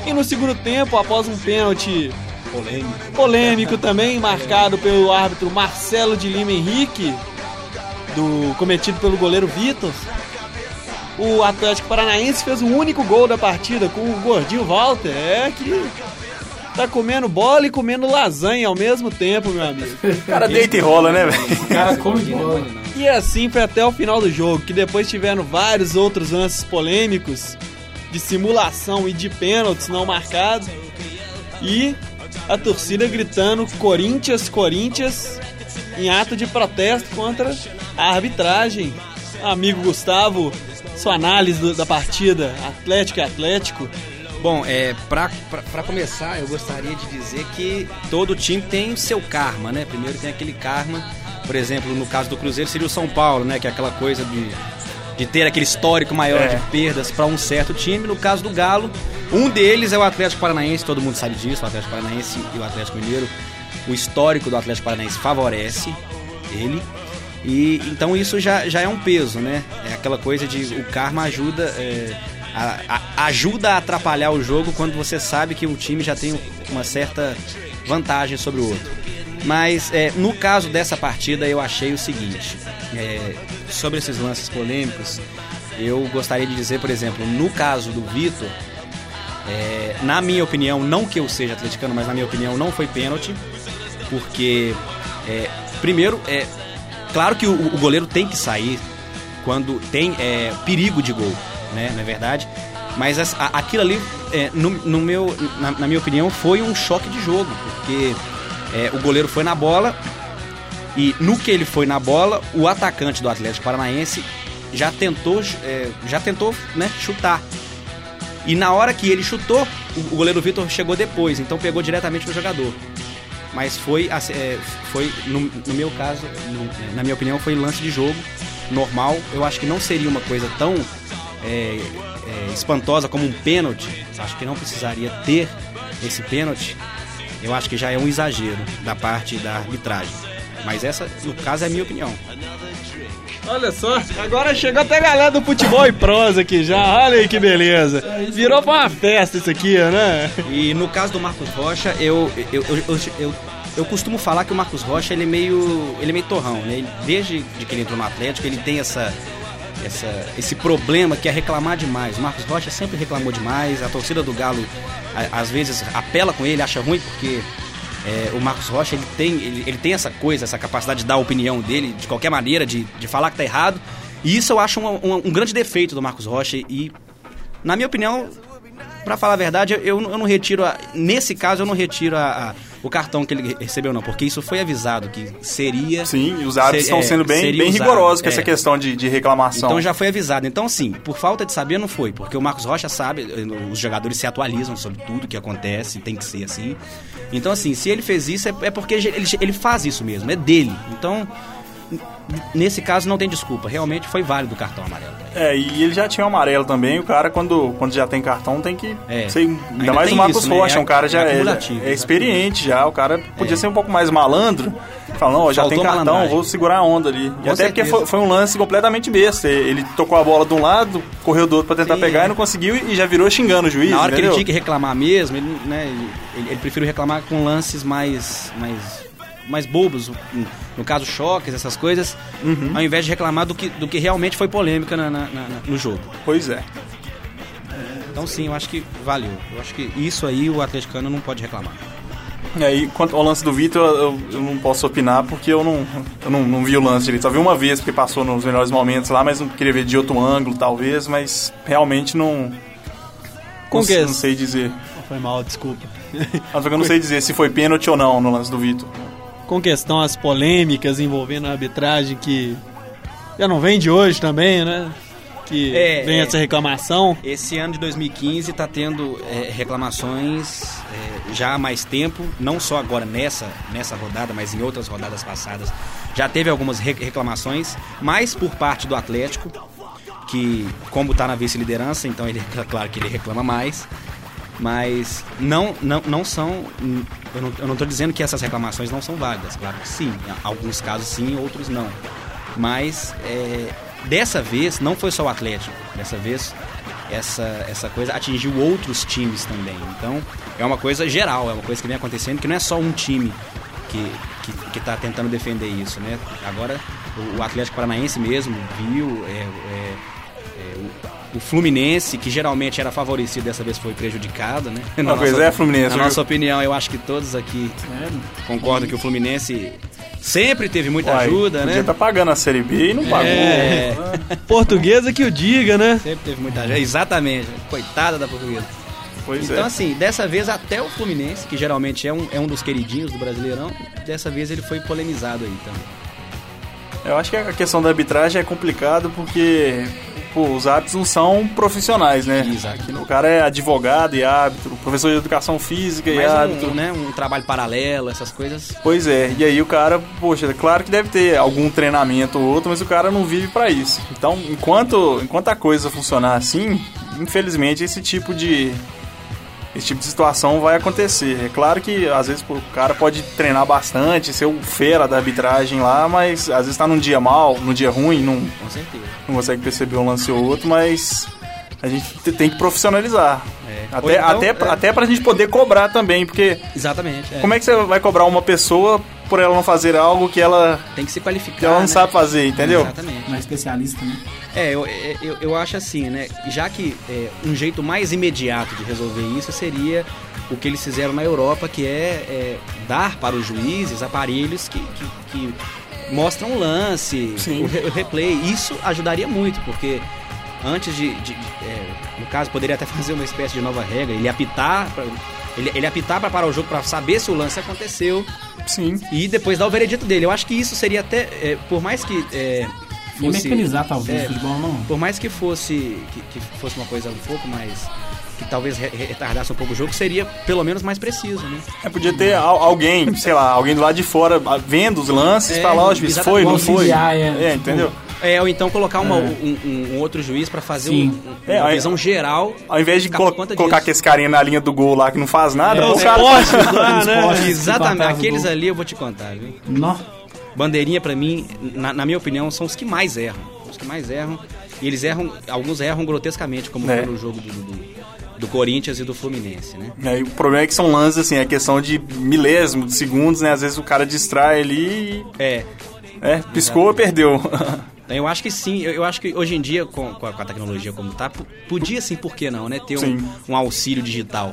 E no segundo tempo, após um pênalti Polêmico. polêmico também, marcado pelo árbitro Marcelo de Lima Henrique, do cometido pelo goleiro Vitor. O Atlético Paranaense fez o único gol da partida com o gordinho Walter. É que tá comendo bola e comendo lasanha ao mesmo tempo, meu amigo. O cara deita e rola, né, velho? O cara come bola. E assim foi até o final do jogo, que depois tiveram vários outros lances polêmicos de simulação e de pênaltis não marcados. E a torcida gritando Corinthians, Corinthians, em ato de protesto contra a arbitragem. Amigo Gustavo, sua análise do- da partida Atlético e Atlético. Bom, é, pra começar, eu gostaria de dizer que todo time tem o seu karma, né? Primeiro tem aquele karma, por exemplo, no caso do Cruzeiro seria o São Paulo, né? Que é aquela coisa de, de ter aquele histórico maior É. de perdas pra um certo time. No caso do Galo, um deles é o Atlético Paranaense, todo mundo sabe disso, o Atlético Paranaense e o Atlético Mineiro. O histórico do Atlético Paranaense favorece ele. E então isso já, já é um peso, né? É aquela coisa de o karma ajuda é, a- a- ajuda a atrapalhar o jogo quando você sabe que o time já tem uma certa vantagem sobre o outro. Mas é, no caso dessa partida eu achei o seguinte, é, sobre esses lances polêmicos, eu gostaria de dizer, por exemplo, no caso do Vitor, é, na minha opinião, não que eu seja atleticano, mas na minha opinião não foi pênalti, porque é, primeiro é claro que o, o goleiro tem que sair quando tem é, perigo de gol, né? Não é verdade? Mas as- a- aquilo ali, é, no, no meu, na, na minha opinião, foi um choque de jogo, porque é, o goleiro foi na bola e no que ele foi na bola, o atacante do Atlético Paranaense já tentou, já tentou né, chutar. E na hora que ele chutou, o, goleiro Vitor chegou depois, então pegou diretamente no jogador. Mas foi, é, foi no, no meu caso, no- na minha opinião, foi lance de jogo normal. Eu acho que não seria uma coisa tão é, é, espantosa como um pênalti. Acho que não precisaria ter esse pênalti. Eu acho que já é um exagero da parte da arbitragem. Mas essa, no caso, é a minha opinião. Olha só, agora chegou até a galera do futebol e prosa aqui já. Olha aí que beleza. Virou pra uma festa isso aqui, né? E no caso do Marcos Rocha, eu, eu, eu, eu, eu, costumo falar que o Marcos Rocha ele é meio, ele é meio torrão, né? Ele- desde de que ele entrou no Atlético, ele tem essa, essa, esse problema que é reclamar demais. O Marcos Rocha sempre reclamou demais, a torcida do Galo a- às vezes apela com ele, acha ruim porque é, o Marcos Rocha ele tem, ele, ele tem essa coisa, essa capacidade de dar a opinião dele de qualquer maneira, de, de falar que tá errado. E isso eu acho um, um, um grande defeito do Marcos Rocha e, na minha opinião, Pra falar a verdade, eu, eu não retiro. A, nesse caso, eu não retiro a- a- o cartão que ele recebeu, não, porque isso foi avisado que seria. Sim, e os árbitros ser- estão é, sendo bem, bem usado, rigorosos com é. essa questão de, de reclamação. Então já foi avisado. Então, assim, por falta de saber, não foi. Porque o Marcos Rocha sabe, eh, os jogadores se atualizam sobre tudo que acontece, tem que ser assim. Então, assim, se ele fez isso, é, é porque ele, ele faz isso mesmo, é dele. Então, nesse caso, não tem desculpa. Realmente foi válido o cartão amarelo. É, e ele já tinha um amarelo também. O cara, quando, quando já tem cartão, tem que É. Ainda Ainda mais o Marcos isso, né? Rocha, É um cara já é é, é experiente já. O cara podia ser um pouco mais malandro. Fala, não, já Faltou tem cartão, malandragem. vou segurar a onda ali. E Com até porque certeza. foi, foi um lance completamente besta. Ele tocou a bola de um lado, correu do outro pra tentar Sim, pegar é. e não conseguiu e já virou xingando o juiz. Na hora que ele entendeu? tinha que reclamar mesmo, ele, né, ele, ele preferiu reclamar com lances mais, mais, mais bobos, no- caso choques, essas coisas, Uhum. ao invés de reclamar do que, do que realmente foi polêmica na- na- na- no jogo. Pois é. Então sim, eu acho que valeu. Eu acho que isso aí o atleticano não pode reclamar. E aí, quanto ao lance do Vitor, eu, eu não posso opinar porque eu não, eu não, não vi o lance direito. Só vi uma vez porque passou nos melhores momentos lá, mas não queria ver de outro ângulo, talvez, mas realmente não. Com não, que- não sei dizer. Foi mal, desculpa. Mas eu não sei dizer se foi pênalti ou não no lance do Vitor. Com questão as polêmicas envolvendo a arbitragem que já não vem de hoje também, né? Que É, vem é. essa reclamação. Esse ano de 2015 está tendo é, reclamações é, já há mais tempo, não só agora nessa, nessa rodada, mas em outras rodadas passadas. Já teve algumas re- reclamações, mais por parte do Atlético, que como está na vice-liderança, então ele é claro que ele reclama mais. Mas não, não, não são. Eu não, tô dizendo que essas reclamações não são válidas, claro que sim. Em alguns casos sim, outros não. Mas é, dessa vez não foi só o Atlético. Dessa vez essa, essa coisa atingiu outros times também. Então é uma coisa geral, é uma coisa que vem acontecendo, que não é só um time que está tentando defender isso, né? Agora o, o Atlético Paranaense mesmo viu é, é, é, o, Fluminense, que geralmente era favorecido, dessa vez foi prejudicado, né? Na pois nossa- é, Fluminense, Na viu? nossa opinião, eu acho que todos aqui concordam que o Fluminense sempre teve muita Uai, ajuda, né? tá pagando a Série B e não pagou. É, Portuguesa que o diga, né? sempre teve muita ajuda. Exatamente. Coitada da portuguesa. Pois Então, é. assim, dessa vez até o Fluminense, que geralmente é um, é um dos queridinhos do Brasileirão, dessa vez ele foi polemizado aí também. Eu acho que a questão da arbitragem é complicado porque pô, os árbitros não são profissionais, né? Exato. O cara é advogado e árbitro, professor de educação física e Mas árbitro. um, né, um trabalho paralelo, essas coisas. Pois é, e aí o cara, poxa, é claro que deve ter algum treinamento ou outro, mas o cara não vive pra isso. Então, enquanto, enquanto a coisa funcionar assim, infelizmente esse tipo de esse tipo de situação vai acontecer. É claro que às vezes o cara pode treinar bastante, ser o fera da arbitragem lá, mas às vezes tá num dia mal, num dia ruim, não, não consegue perceber um lance ou outro, mas a gente te- tem que profissionalizar. É. Até, então, até, é. até pra gente poder cobrar também, porque Exatamente. é. como é que você vai cobrar uma pessoa por ela não fazer algo que ela, Tem que se qualificar. que ela não né? sabe fazer, entendeu? Exatamente. Uma especialista, né? É, eu, eu, eu acho assim, né? Já que é, um jeito mais imediato de resolver isso seria o que eles fizeram na Europa, que é, é, dar para os juízes aparelhos que, que, que mostram o lance, Sim. o, re- o replay. Isso ajudaria muito, porque antes de. de- de- é, no caso, poderia até fazer uma espécie de nova regra, ele apitar. pra- ele, ele apitar para parar o jogo para saber se o lance aconteceu Sim. e depois dar o veredito dele. Eu acho que isso seria até. é, por mais que. É, E mecanizar, talvez, é, o futebol não. por mais que fosse que, que fosse uma coisa um pouco mais que talvez re- retardasse um pouco o jogo, seria pelo menos mais preciso, né? É, podia ter al- alguém, sei lá, alguém do lado de fora vendo os lances, É, falar, ó, foi, não foi? É, É, tipo, entendeu? É, ou então colocar uma- É. um, um- um outro juiz pra fazer um- É, uma visão geral. Ao invés de colo- colocar disso. aquele carinha na linha do gol lá que não faz nada, É, os cara... postes lá, Aqueles né? Exatamente, aqueles ali eu vou te contar, viu? Nó. Bandeirinha pra mim, na, na minha opinião, são os que mais erram. Os que mais erram. E eles erram, alguns erram grotescamente, como É. foi no jogo do, do, do Corinthians e do Fluminense, né? Aí o problema é que são lances, assim, é questão de milésimo, de segundos, né? Às vezes o cara distrai ali É, e... É, piscou, perdeu. Então, Eu acho que sim, eu, eu acho que hoje em dia, com, com, a, com a tecnologia como tá, podia sim, por que não, né? Ter Sim. um, um auxílio digital.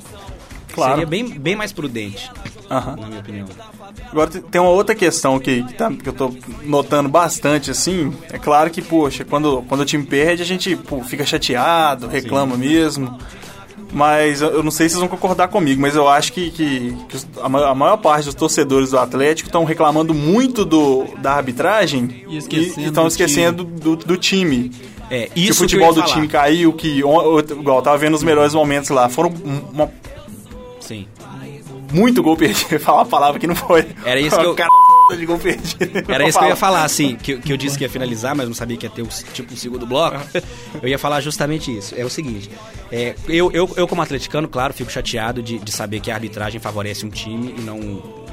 Claro. Seria bem, bem mais prudente, Aham. na minha opinião. Agora tem- uma outra questão que, que, tá- que eu tô notando bastante, assim. É claro que, poxa, quando, quando o time perde, a gente pô, fica chateado, reclama mesmo. Mas eu não sei se vocês vão concordar comigo, mas eu acho que, que, que a, ma- a maior parte dos torcedores do Atlético estão reclamando muito do, da arbitragem E esquecendo estão do esquecendo do, do time. É, o isso que eu futebol do falar. time caiu, que igual eu tava vendo os melhores momentos lá, foram um- uma- Sim. muito gol perdido. Falar uma palavra que não foi. Era isso que eu- Cara, de gol perdido. Era isso que eu ia falar, assim, que, que eu disse que ia finalizar, mas não sabia que ia ter o, tipo o segundo bloco. Eu ia falar justamente isso. É o seguinte, é, eu, eu, eu como atleticano, claro, fico chateado de, de saber que a arbitragem favorece um time e não,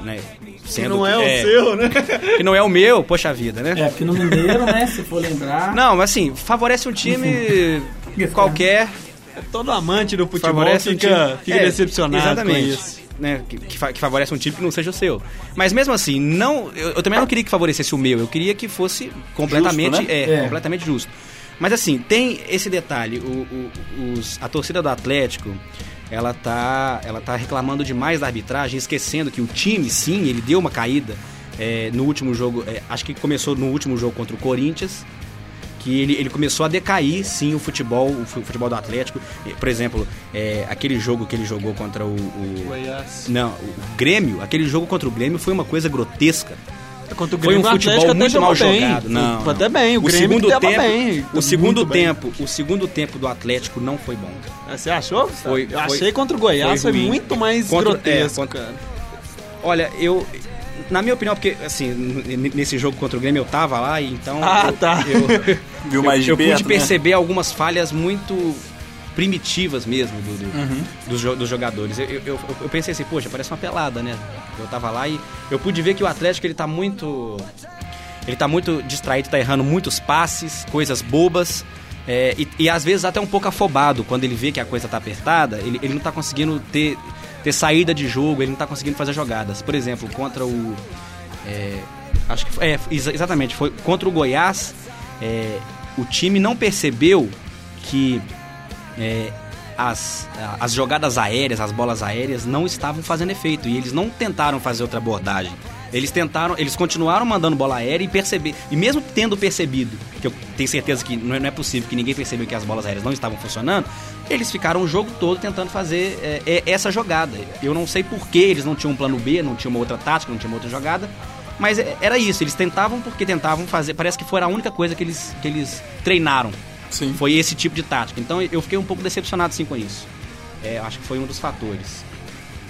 né, Que sendo... não é, que- o seu, né? Que não é o meu, poxa vida, né? É, porque no Mineiro, né, se for lembrar... Não, mas assim, favorece um time qualquer. Todo amante do futebol Favorece um fica, time. fica É, decepcionado exatamente, com isso. Né, que, que fa- que favorece um time que não seja o seu. Mas mesmo assim, não, eu, eu também não queria que favorecesse o meu, eu queria que fosse completamente, Justo, né? é, É. completamente justo. Mas assim, tem esse detalhe, o, o- os- a torcida do Atlético, ela tá, ela tá reclamando demais da arbitragem, esquecendo que o time, sim, ele deu uma caída é, no último jogo, é, acho que começou no último jogo contra o Corinthians, que ele, ele começou a decair, sim, o futebol, o fu- futebol do Atlético. Por exemplo, é, aquele jogo que ele jogou contra o, o- Goiás. não, o Grêmio, aquele jogo contra o Grêmio foi uma coisa grotesca. Contra o Foi um Grêmio, o futebol muito mal bem. jogado. Não, Foi até bem, o, Grêmio segundo tempo, bem. o segundo muito bem. tempo, o segundo tempo do Atlético não foi bom. Você achou? Foi- eu foi- achei contra o Goiás foi foi, muito mais Contra- grotesco, é, contra-. Olha, eu na minha opinião, porque assim, nesse jogo contra o Grêmio eu tava lá, e então Ah, eu, tá. eu, Viu mais de eu perto, pude né? perceber algumas falhas muito primitivas mesmo do, do- Uhum. dos, dos jogadores. Eu, eu, eu- eu pensei assim, poxa, parece uma pelada, né? Eu tava lá e eu pude ver que o Atlético ele tá muito ele tá muito distraído, tá errando muitos passes, coisas bobas. é, e, e às vezes até um pouco afobado quando ele vê que a coisa tá apertada, ele, ele não tá conseguindo ter, ter saída de jogo, ele não tá conseguindo fazer jogadas. Por exemplo, contra o. é, acho que foi, é, exa- exatamente, foi contra o Goiás, é, o time não percebeu que é, as, as jogadas aéreas, as bolas aéreas não estavam fazendo efeito e eles não tentaram fazer outra abordagem. Eles tentaram, eles continuaram mandando bola aérea e perceber, e mesmo tendo percebido, que eu tenho certeza que não é, não é possível que ninguém percebeu que as bolas aéreas não estavam funcionando, eles ficaram o jogo todo tentando fazer é, é, essa jogada. Eu não sei por que eles não tinham um plano B, não tinham uma outra tática, não tinham uma outra jogada, mas é- era isso, eles tentavam porque tentavam fazer, parece que foi a única coisa que eles, que eles treinaram. Sim. Foi esse tipo de tática. Então eu fiquei um pouco decepcionado sim com isso. É, acho que foi um dos fatores.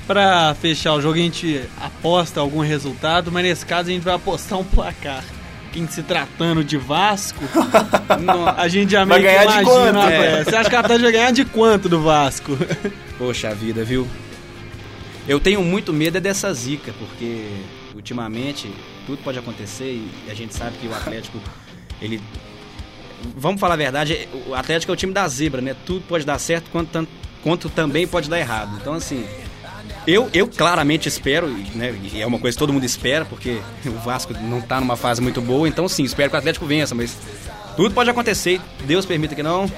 Pra fechar o jogo, a gente aposta algum resultado, mas nesse caso a gente vai apostar um placar. Em se tratando de Vasco, a gente já Vai meio que ganhar de imagina. quanto? é. Você acha que a Atlético vai ganhar de quanto do Vasco? Poxa vida, viu? Eu tenho muito medo é dessa zica, porque ultimamente tudo pode acontecer e a gente sabe que o Atlético, ele. Vamos falar a verdade, o Atlético é o time da zebra, né? Tudo pode dar certo quanto, quanto também pode dar errado. Então, assim, eu, eu claramente espero, e, né, e é uma coisa que todo mundo espera, porque o Vasco não tá numa fase muito boa, então sim, espero que o Atlético vença, mas tudo pode acontecer, Deus permita que não.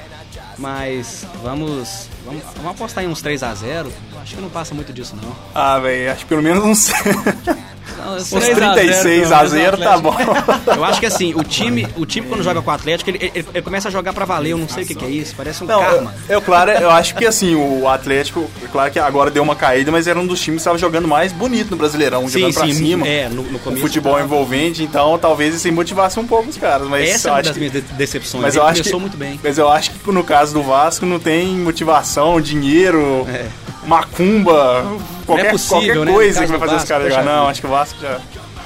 Mas vamos, vamos, vamos apostar em uns 3 a 0 Acho que não passa muito disso, não. Ah, velho, acho que pelo menos uns, uns sei- 3 a 0 36 a 0 tá bom. Eu acho que assim, o time, o time quando joga com o Atlético, ele, ele- ele começa a jogar pra valer. Eu não sei o que, que é isso, parece um Não, karma. eu, eu, claro, eu acho que assim, o Atlético, é claro que agora deu uma caída, mas era um dos times que estava jogando mais bonito no Brasileirão, Sim, jogando pra sim, cima. é, no, no começo. futebol tava. envolvente, então talvez isso motivasse um pouco os caras. Mas Essa é eu uma acho das que, minhas de- decepções. mas ele eu acho começou que, muito bem. Mas eu acho que no caso do Vasco não tem motivação, dinheiro, É. macumba, qualquer, possível, qualquer né? coisa No que vai fazer do os caras Vasco, jogar. Não, acho que o Vasco já.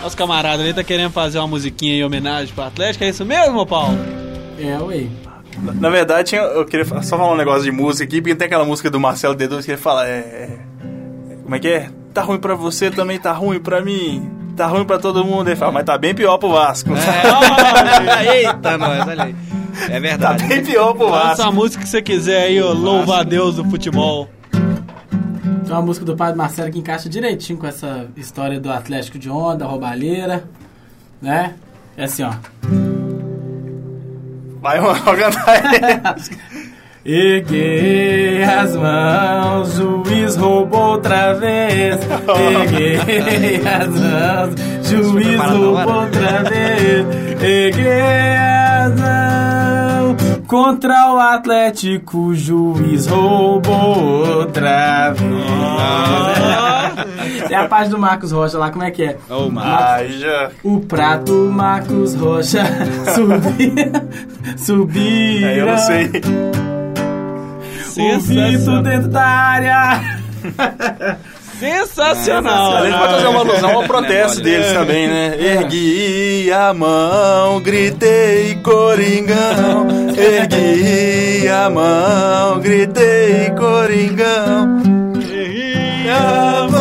Nosso camarada ali tá querendo fazer uma musiquinha em homenagem pro Atlético, é isso mesmo, Paulo? É, ué. Na, na verdade, tinha- eu queria só falar um negócio de música aqui, porque tem aquela música do Marcelo D2 que ele fala. É, é, como é que é? Tá ruim pra você, também tá ruim pra mim. Tá ruim pra todo mundo. Ele fala, mas tá bem pior pro Vasco. É. Eita, nós, olha aí. É Tá verdade. bem pior pro Lança Vasco. a música que você quiser aí, ó. Louva a Deus do futebol. Tem uma música do Padre Marcelo que encaixa direitinho com essa história do Atlético de Onda, roubalheira, né? É assim, ó. Vai, vou cantar. Erguei as mãos, juiz roubou outra vez. Erguei as mãos, juiz roubou outra vez. Erguei as mãos contra o Atlético, juiz roubou outra vez. É a parte do Marcos Rocha lá, como é que é? Ai, já. O prato Marcos Rocha subia, subia. É, eu não sei. O Vitor dentro da área. Sensacional. A gente pode fazer uma alusão ao protesto é mole, deles também, né? Ergui a mão, gritei Coringão. Ergui a mão, gritei Coringão. a mão.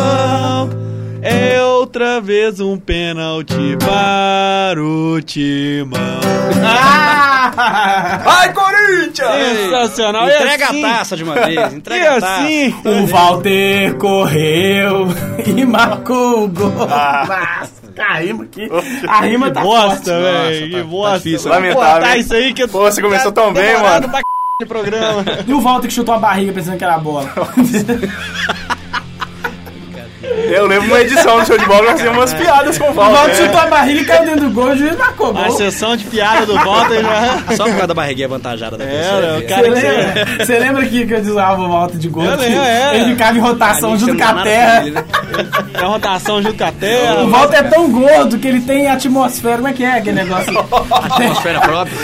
Outra vez um pênalti para o Timão. Vai, Corinthians! Sensacional. E Entrega assim- a taça de uma vez. E Entrega a taça. assim, O Walter correu e marcou o gol. Nossa, a rima aqui. A rima tá bosta, velho. Que tá- bosta. tá difícil, lamentável, isso aí que Pô, você começou tão bem, mano. pra c... de programa. E o Walter que chutou a barriga pensando que era bola. Eu lembro uma edição do show de bola que nós fizemos umas piadas com o O Walter Walter. né? chutou a barriga e caiu dentro do gol. O juiz marcou o A sessão de piada do Walter já... Só por causa da barriguinha avantajada da É, pessoa. o né? cara Você que você... lembra, você lembra que, que eu usava o Walter de gol? Lembro, é. Ele ficava em rotação junto com a terra. né? É rotação junto com a terra. O Walter é tão gordo que ele tem atmosfera. Como é que é aquele negócio? Atmosfera própria.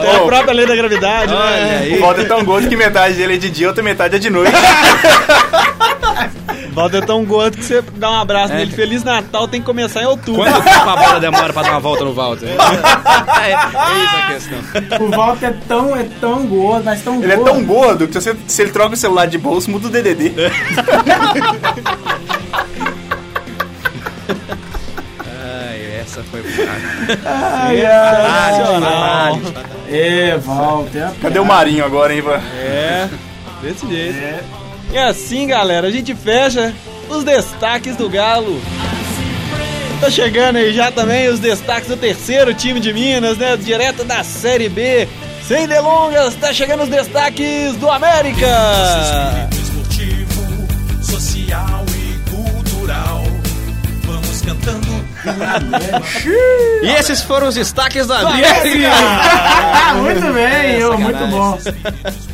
Tem a própria lei da gravidade, Olha né? aí. O Walter é tão gordo que metade dele é de dia, outra metade é de noite. O Walter é tão gordo que você dá um abraço nele. Feliz Natal tem que começar em outubro. Quanto tempo a bola demora pra dar uma volta no Walter? é, é isso a questão. O Walter é tão, é tão gordo, mas tão Ele é gordo. tão gordo que se, você- se ele troca o celular de bolso, muda o DDD. Ai, essa foi Sensacional. É, Walter. Cadê o Marinho agora, hein, Ivan? É, desse jeito. E assim, galera, a gente fecha os destaques do Galo. Tá chegando aí já também os destaques do terceiro time de Minas, né? Direto da Série B. Sem delongas, tá chegando os destaques do América. esportivo, social e cultural. Vamos cantando. E esses foram os destaques da América. Ah, muito bem, eu, muito bom.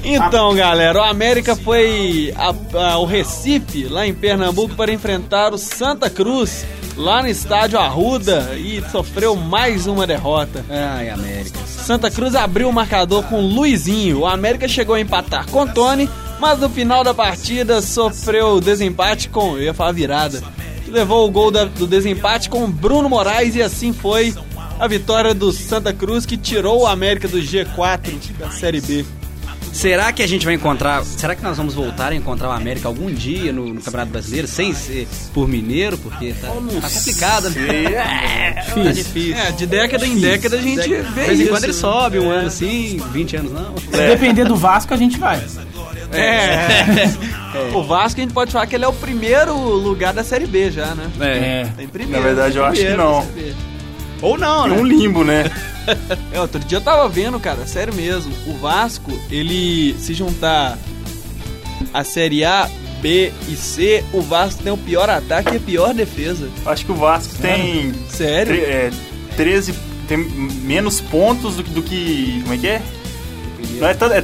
Então, galera, o América foi ao Recife, lá em Pernambuco, para enfrentar o Santa Cruz, lá no estádio Arruda, e sofreu mais uma derrota. Ai, América. Santa Cruz abriu o marcador com Luizinho. O América chegou a empatar com Tony, mas no final da partida sofreu desempate com. Eu ia falar virada. Levou o gol da- do desempate com Bruno Moraes e assim foi a vitória do Santa Cruz que tirou o América do G4 da Série B. Será que a gente vai encontrar. Será que nós vamos voltar a encontrar o América algum dia no, no Campeonato Brasileiro sem ser por mineiro? Porque tá, tá complicado, né? Tá difícil. É, de década em década a gente vê De vez em quando ele sobe um ano assim, 20 anos não. Se depender do Vasco, a gente vai. É. O Vasco a gente pode falar que ele é o primeiro lugar da Série B já, né? É. Tem primeiro, Na verdade, eu acho que não. Ou não, Tem né? um limbo, né? É, outro dia eu tava vendo, cara, sério mesmo. O Vasco, ele se juntar a Série A, B e C, o Vasco tem o pior ataque e a pior defesa. Acho que o Vasco tem Sério? é, 13. Tem menos pontos do que. do que- como é que é? Não, é, tanto- é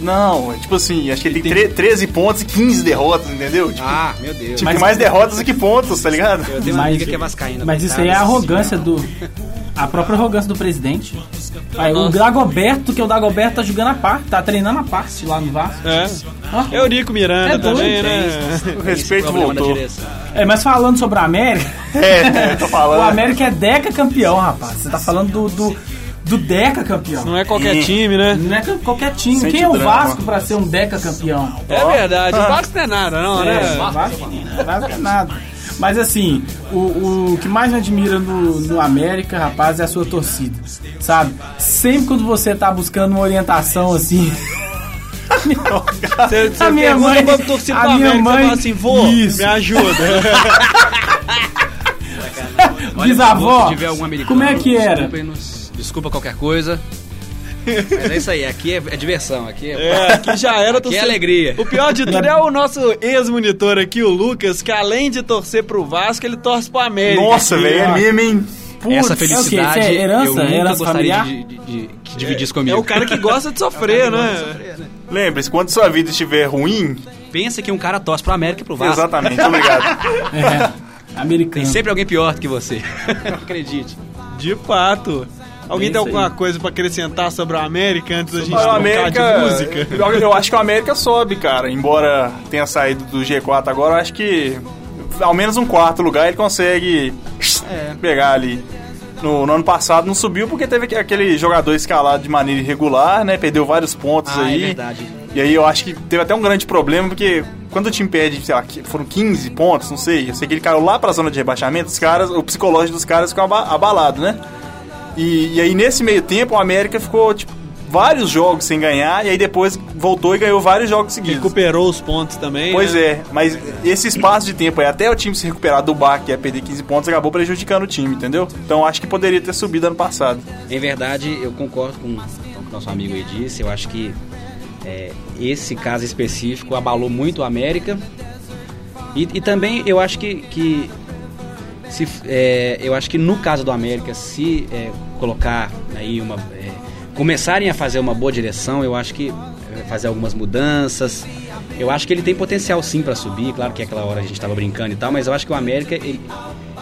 não, é tipo assim, acho que ele tem, tre- 13 pontos e 15 derrotas, entendeu? Tipo, Ah, meu Deus. tipo, tem mais derrotas do que pontos, tá ligado? Eu tenho uma Mas- amiga que é vascaína. Mas isso aí é a arrogância do. A própria arrogância do presidente. Aí, o Dagoberto, que o Dagoberto tá jogando a parte, tá treinando a parte lá no Vasco. É. Ó. Eurico Miranda É também, é né? O respeito voltou. É, mas falando sobre a América, É, tô o falando. América é Deca campeão, rapaz. Você tá falando do, do, do Deca campeão. Não é qualquer Ih. time, né? Não é qualquer time. Sente Quem é o drama. Vasco pra ser um Deca campeão? É verdade, o Vasco não é nada, não, É, né? Vasco, Vasco é nada. Mas assim, o, o que mais me admira no, no América, rapaz, é a sua torcida. Sabe? Sempre quando você tá buscando uma orientação assim. Você, você A minha pergunta mãe- pra torcida a minha América, mãe- você fala assim, vô, Isso. me ajuda. Bisavó, como é que era? Desculpa qualquer coisa. Mas é isso aí, aqui é, é diversão, aqui é... É, aqui já era Aqui é torcida- alegria. O pior de tudo é o nosso ex-monitor aqui, o Lucas, que além de torcer pro Vasco, ele torce pro América. Nossa, velho, é mesmo, hein? Putz. Essa É felicidade Isso é herança? eu nunca Herança gostaria familiar? de, de, de- que dividisse comigo. É o cara que gosta de sofrer, né? Lembre-se, quando sua vida estiver ruim, Pensa que um cara torce pro América e pro Vasco. exatamente, obrigado. É, americano. Tem sempre alguém pior do que você. Acredite. De fato. Alguém É tem alguma coisa pra acrescentar sobre o América antes da gente trocar América, de música? Eu, eu acho que o América sobe, cara. Embora tenha saído do G4 agora, eu acho que ao menos um quarto lugar ele consegue pegar ali. No, no ano passado não subiu porque teve aquele jogador escalado de maneira irregular, né? Perdeu vários pontos Ah, é aí. verdade. E aí eu acho que teve até um grande problema, porque quando o time perde, sei lá, foram 15 pontos, não sei, eu sei que ele caiu lá pra zona de rebaixamento, os caras, o psicológico dos caras ficou aba- abalado, né? E, e aí nesse meio tempo o América ficou, tipo, vários jogos sem ganhar, e aí depois voltou e ganhou vários jogos seguidos. Recuperou os pontos também. Pois né? é, mas esse espaço de tempo aí, até o time se recuperar do baque que é perder 15 pontos, acabou prejudicando o time, entendeu? Então acho que poderia ter subido ano passado. Em verdade, eu concordo com o que nosso amigo aí disse. Eu acho que é, esse caso específico abalou muito o América. E, e também eu acho que, que se, é, eu acho que no caso do América, se é, colocar aí uma. é, começarem a fazer uma boa direção, eu acho que é, fazer algumas mudanças. Eu acho que ele tem potencial sim para subir, claro que aquela hora a gente estava brincando e tal, mas eu acho que o América ele,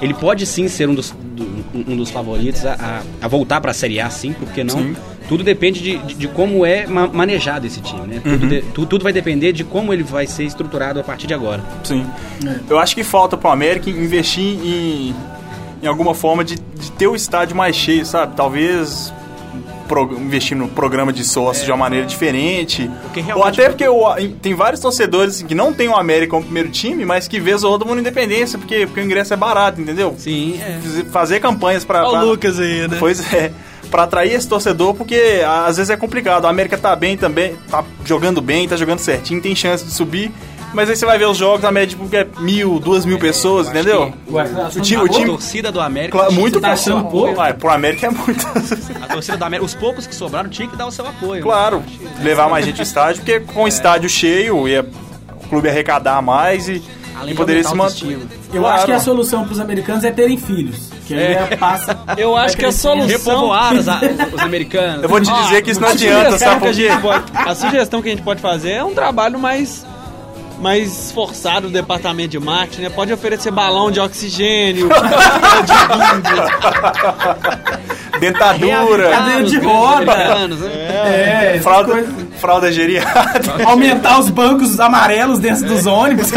ele pode sim ser um dos, do- um dos favoritos a, a- a voltar para a Série A, sim, porque não? Sim. Tudo depende de, de- de como é ma- manejado esse time, né? Tudo, de- tu- tudo vai depender de como ele vai ser estruturado a partir de agora. Sim. Eu acho que falta pro América investir em, em alguma forma de, de ter o estádio mais cheio, sabe? Talvez pro- investir no programa de sócio de uma maneira diferente. Ou até porque o- tem vários torcedores assim, que não tem o América como primeiro time, mas que vez ou outra vão na Independência, porque, porque o ingresso é barato, entendeu? Sim, é. Fazer campanhas pra... Olha pra- o Lucas aí, né? Pois é. Pra atrair esse torcedor, porque às vezes é complicado. A América tá bem também, tá jogando bem, tá jogando certinho, tem chance de subir. Mas aí você vai ver os jogos, a média tipo, é mil, duas mil pessoas, eu acho entendeu? Ué, você tá O time, que o tá A time torcida do América. claro, muito tá achando pouco? Ah, pro América é muito. A torcida do América, os poucos que sobraram tinha que dar o seu apoio. né? claro, levar mais gente ao estádio, porque com o estádio cheio, ia o clube arrecadar mais e, Além e de poderia se manter. Eu Claro. acho que a solução pros americanos é terem filhos. Que aí é, passa. Eu acho que a solução... Repovoar os, os americanos. Eu vou te dizer que isso não A adianta, sabe a por quê? A sugestão que a gente pode fazer é um trabalho mais mais esforçado do departamento de marketing, né? Pode oferecer balão de oxigênio, Dentadura, Cadeira de roda. né? É, essas fralda, fralda geriátrica. Aumentar os bancos amarelos dentro dos ônibus.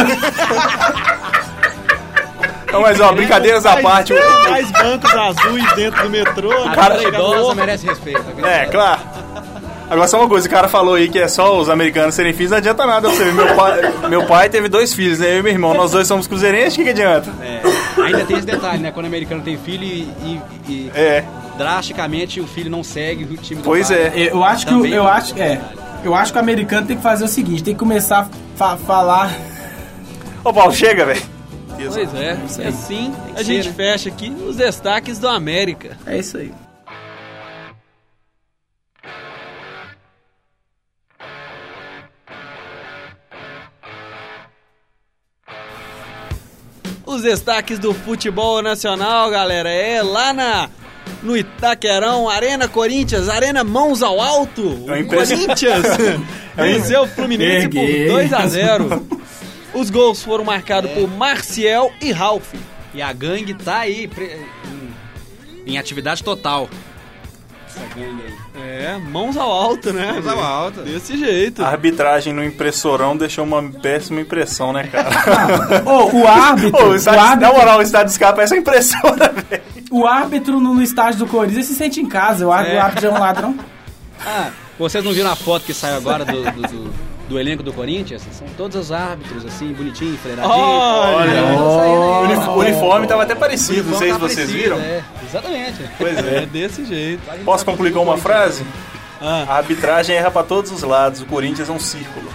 Não, mas ó, brincadeiras à parte. o- mais bancos azuis dentro do metrô. Né? cara- vida idosa merece respeito. tá? É, claro. Agora só uma coisa, o cara falou aí que é só os americanos serem filhos, não adianta nada. Você meu pai, meu pai teve dois filhos, né? Eu e meu irmão, nós dois somos cruzeirenses, o que, que adianta? É, ainda tem esse detalhe, né? Quando o americano tem filho e, e- e É, drasticamente o filho não segue o time do pois pai. é. Eu acho que o- eu acho é, eu acho que o americano tem que fazer o seguinte, tem que começar a fa- falar Ô Paulo, chega, velho. Pois é, e assim a ser, gente né? fecha aqui os destaques do América. É isso aí. Os destaques do futebol nacional, galera, é lá na no Itaquerão, Arena Corinthians, Arena Mãos ao Alto. O É impressionante. Corinthians venceu o Fluminense por Peguei. 2 a 0. Os gols foram marcados por Marcial e Ralf. E a gangue tá aí em, em atividade total. Essa gangue aí. É, mãos ao alto, né? Mãos ao alto. Desse jeito. A arbitragem no impressorão deixou uma péssima impressão, né, cara? Ô, o árbitro, Ô, o o estádio, na árbitro, moral, o estádio dos caras parece uma impressora, velho. o árbitro no, no estádio do Corinthians se sente em casa. O árbitro, o árbitro é um ladrão. Ah, vocês não viram a foto que saiu agora do, do, do- do elenco do Corinthians? São todos os árbitros, assim, bonitinho, enfileiradinho. Olha, O o uniforme tava até parecido, não sei se vocês parecido, viram. É, exatamente. Pois é é. desse jeito. Posso concluir com uma frase? Ah. A arbitragem erra pra todos os lados, o Corinthians é um círculo.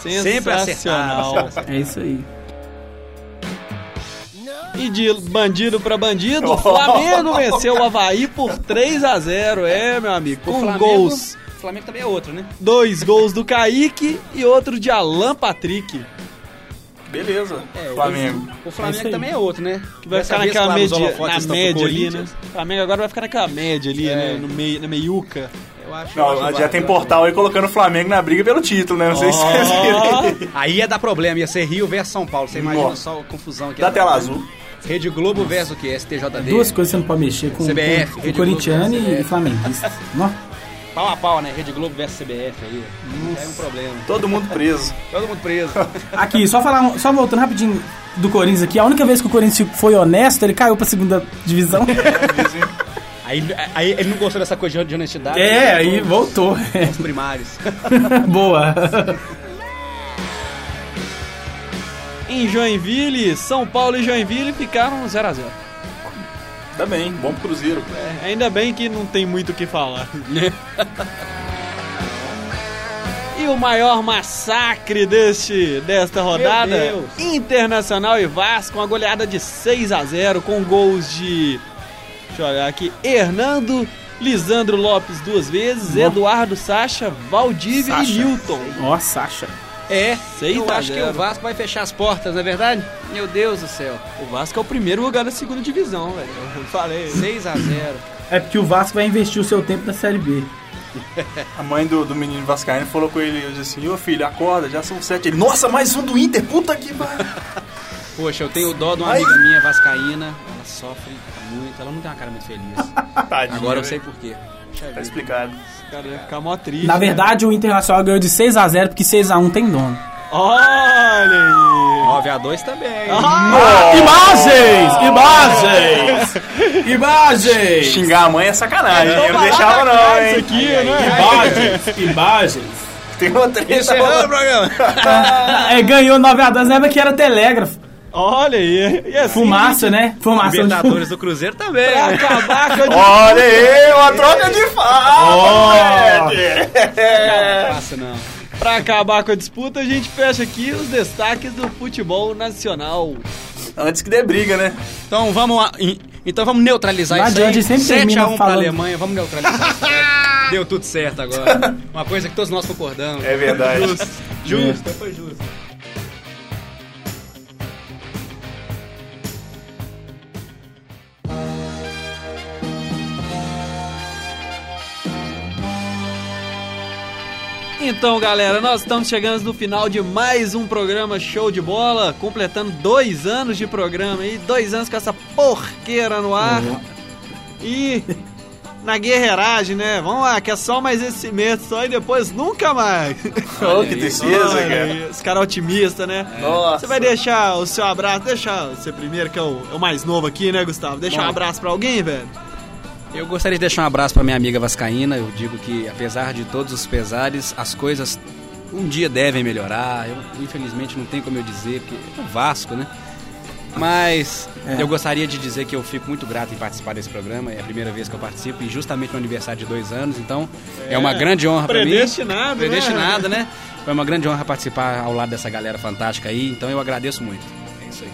Sempre Sensacional. acertado. É isso aí. E de bandido pra bandido, o Flamengo venceu o Havaí por 3 a 0 É, meu amigo, com Flamengo, gols. O Flamengo também é outro, né? Dois gols do Kaique e outro de Alan Patrick. Beleza, É, o- Flamengo. O Flamengo É isso aí. também é outro, né? Que vai Dessa ficar naquela média, na média ali, né? O Flamengo agora vai ficar naquela média ali, É. né? No meio, na meiuca. Eu acho, eu Não, acho já tem portal aí colocando o Flamengo na briga pelo título, né? Não sei se vocês viram. Aí ia dar problema, ia ser Rio versus São Paulo. Você imagina Nossa. só a confusão que Da ia dar. tela azul. Rede Globo versus o quê? STJD. Duas coisas você não pode mexer com, CBF, com, com corintiano e flamenguista. Nó. Pau a pau, né? Rede Globo versus CBF aí. É um problema. Todo mundo preso. Todo mundo preso. Aqui, só falar, só voltando rapidinho do Corinthians aqui, a única vez que o Corinthians foi honesto, ele caiu pra segunda divisão. Aí, aí ele não gostou dessa coisa de honestidade. É, aí voltou. Os primários. Boa. Em Joinville, São Paulo e Joinville ficaram 0 a 0 Tá bem, bom pro Cruzeiro. É, Ainda bem que não tem muito o que falar. E o maior massacre deste, desta rodada. Internacional e Vasco, uma goleada de 6 a 0 com gols de, deixa eu olhar aqui, Hernando, Lisandro Lopes duas vezes, Eduardo Sacha, Valdívia Sacha. e Newton. Ó, Sacha. É, Seis eu a acho que o Vasco vai fechar as portas, não é verdade? Meu Deus do céu. O Vasco é o primeiro lugar da segunda divisão, velho. Eu falei. 6 a 0 É porque o Vasco vai investir o seu tempo na Série B. A mãe do, do menino Vascaíno falou com ele hoje assim, ô filho, acorda, já são sete. Ele, nossa, mais um do Inter, puta que pariu. Poxa, eu tenho dó de uma amiga minha vascaína. Ela sofre muito, ela não tem uma cara muito feliz. Tadinho, Agora eu sei por quê. Tá explicado. Cara, ia ficar mó triste. Na verdade, o Internacional ganhou de 6x0 porque 6x1 tem dono. Olha aí. 9 a 2 também. Imagens! Imagens! Imagens! Xingar a mãe é sacanagem, Então eu não deixava não, hein? Isso aqui, né? Imagens! Imagens! Tem uma treta Encerrando o programa. É, ganhou 9 a 2 lembra que era telégrafo. Olha aí. E assim, Fumaça, né? Fumaça. Libertadores do Cruzeiro também. Pra acabar com a Olha aí, uma troca de fala, Fred. Não passa, não. Pra acabar com a disputa, a gente fecha aqui os destaques do futebol nacional. Antes que dê briga, né? Então vamos, a- então vamos neutralizar Não isso aí. sempre 7 termina a 1 pra falando. Alemanha, vamos neutralizar isso aí. Deu tudo certo agora. Uma coisa que todos nós concordamos. É verdade. Justo, justo, foi justo. Então, galera, nós estamos chegando no final de mais um programa Show de Bola, completando dois anos de programa aí, dois anos com essa porqueira no ar. E na guerreiragem, né? Vamos lá, que é só mais esse mês só e depois nunca mais. Oh, que tristeza, Olha cara. Os caras otimistas, né? Nossa. Você vai deixar o seu abraço, deixar você primeiro, que é o, é o mais novo aqui, né, Gustavo? Deixar um Bom. abraço pra alguém, velho? Eu gostaria de deixar um abraço para minha amiga Vascaína. Eu digo que, apesar de todos os pesares, as coisas um dia devem melhorar. Eu, infelizmente, não tem como eu dizer, porque é o Vasco, né? Mas eu gostaria de dizer que eu fico muito grato em participar desse programa. É a primeira vez que eu participo e justamente no aniversário de dois anos. Então, é, uma grande honra para mim. Predestinado, né? Predestinado, né? Foi uma grande honra participar ao lado dessa galera fantástica aí. Então, eu agradeço muito. É isso aí.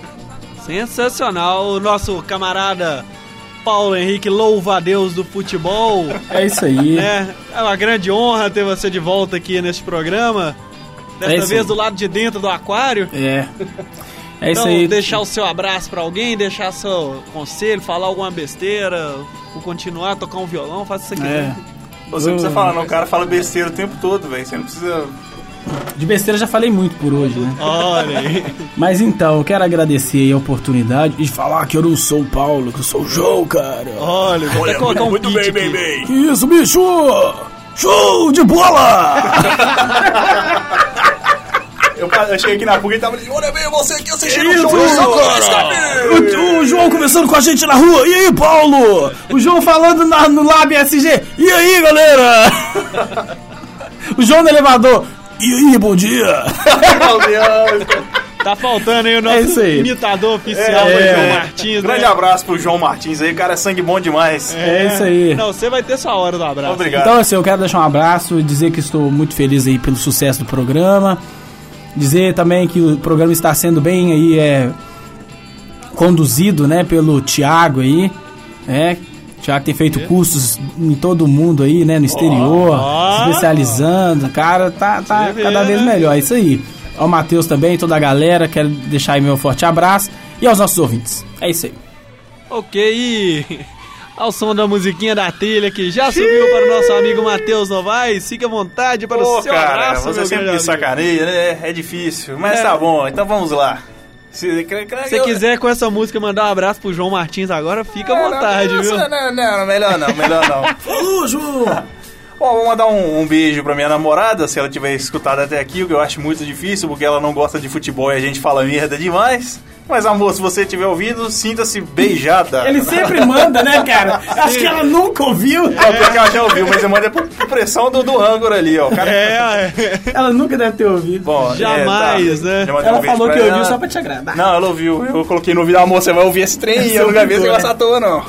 Sensacional, o nosso camarada Paulo Henrique, louva a Deus do futebol. É isso aí. É, é uma grande honra ter você de volta aqui neste programa. Desta É isso vez aí. do lado de dentro do aquário. É. É isso então, aí. deixar o seu abraço pra alguém, deixar seu conselho, falar alguma besteira, ou continuar a tocar um violão, faça isso aqui. É. Você não precisa falar, não. O cara fala besteira o tempo todo, velho. Você não precisa. De besteira já falei muito por hoje, né? Olha aí. Mas então, eu quero agradecer aí a oportunidade de falar que eu não sou o Paulo, que eu sou o João, cara. Olha, vou até colocar um Muito bem, aqui. bem, bem. Que isso, bicho? Show de bola! Eu, eu cheguei aqui na PUC e tava dizendo: Olha bem, você aqui assistindo o show de bola, cara! O, o João conversando com a gente na rua. E aí, Paulo? O João falando na- no Lab SG. E aí, galera? O João no elevador. E aí, bom dia? Tá faltando aí o É nosso isso aí. imitador oficial, É, o João é. Martins. Grande né? abraço pro João Martins aí, cara, é sangue bom demais. É isso aí. Não, você vai ter sua hora do abraço. Obrigado. Então, assim, eu quero deixar um abraço e dizer que estou muito feliz aí pelo sucesso do programa. Dizer também que o programa está sendo bem aí, é, conduzido, né, pelo Thiago aí, né? O Thiago tem feito cursos em todo o mundo aí, né, no exterior, se especializando. Cara, tá, tá Você vê, cada vez né? melhor. É isso aí. Ao Matheus também, toda a galera, quero deixar aí meu forte abraço. E aos nossos ouvintes. É isso aí. Ok, e ao som da musiquinha da trilha que já subiu para o nosso amigo Matheus Novaes, fique à vontade para Pô, o seu cara, abraço, você meu sempre me sacaneia, né? É difícil, mas É. tá bom, então vamos lá. Se você quiser com essa música mandar um abraço pro João Martins agora, fica à vontade, viu? Não, não, não, melhor não, melhor não. Falou, João! Bom, vou mandar um, um beijo pra minha namorada, se ela tiver escutado até aqui, o que eu acho muito difícil, porque ela não gosta de futebol e a gente fala merda demais. Mas, amor, se você tiver ouvido, sinta-se beijada. Ele sempre manda, né, cara? Acho que ela nunca ouviu. É porque ela já ouviu, mas eu mando é por pressão do, do âncora ali, ó. Cara- É, é. Ela nunca deve ter ouvido. Bom, Jamais, é, tá. né? Já mandei um Ela beijo falou que ela. ouviu só pra te agradar. Não, ela ouviu. Eu coloquei no ouvido, amor, você vai ouvir esse trem e eu não gravei esse negócio à toa, não.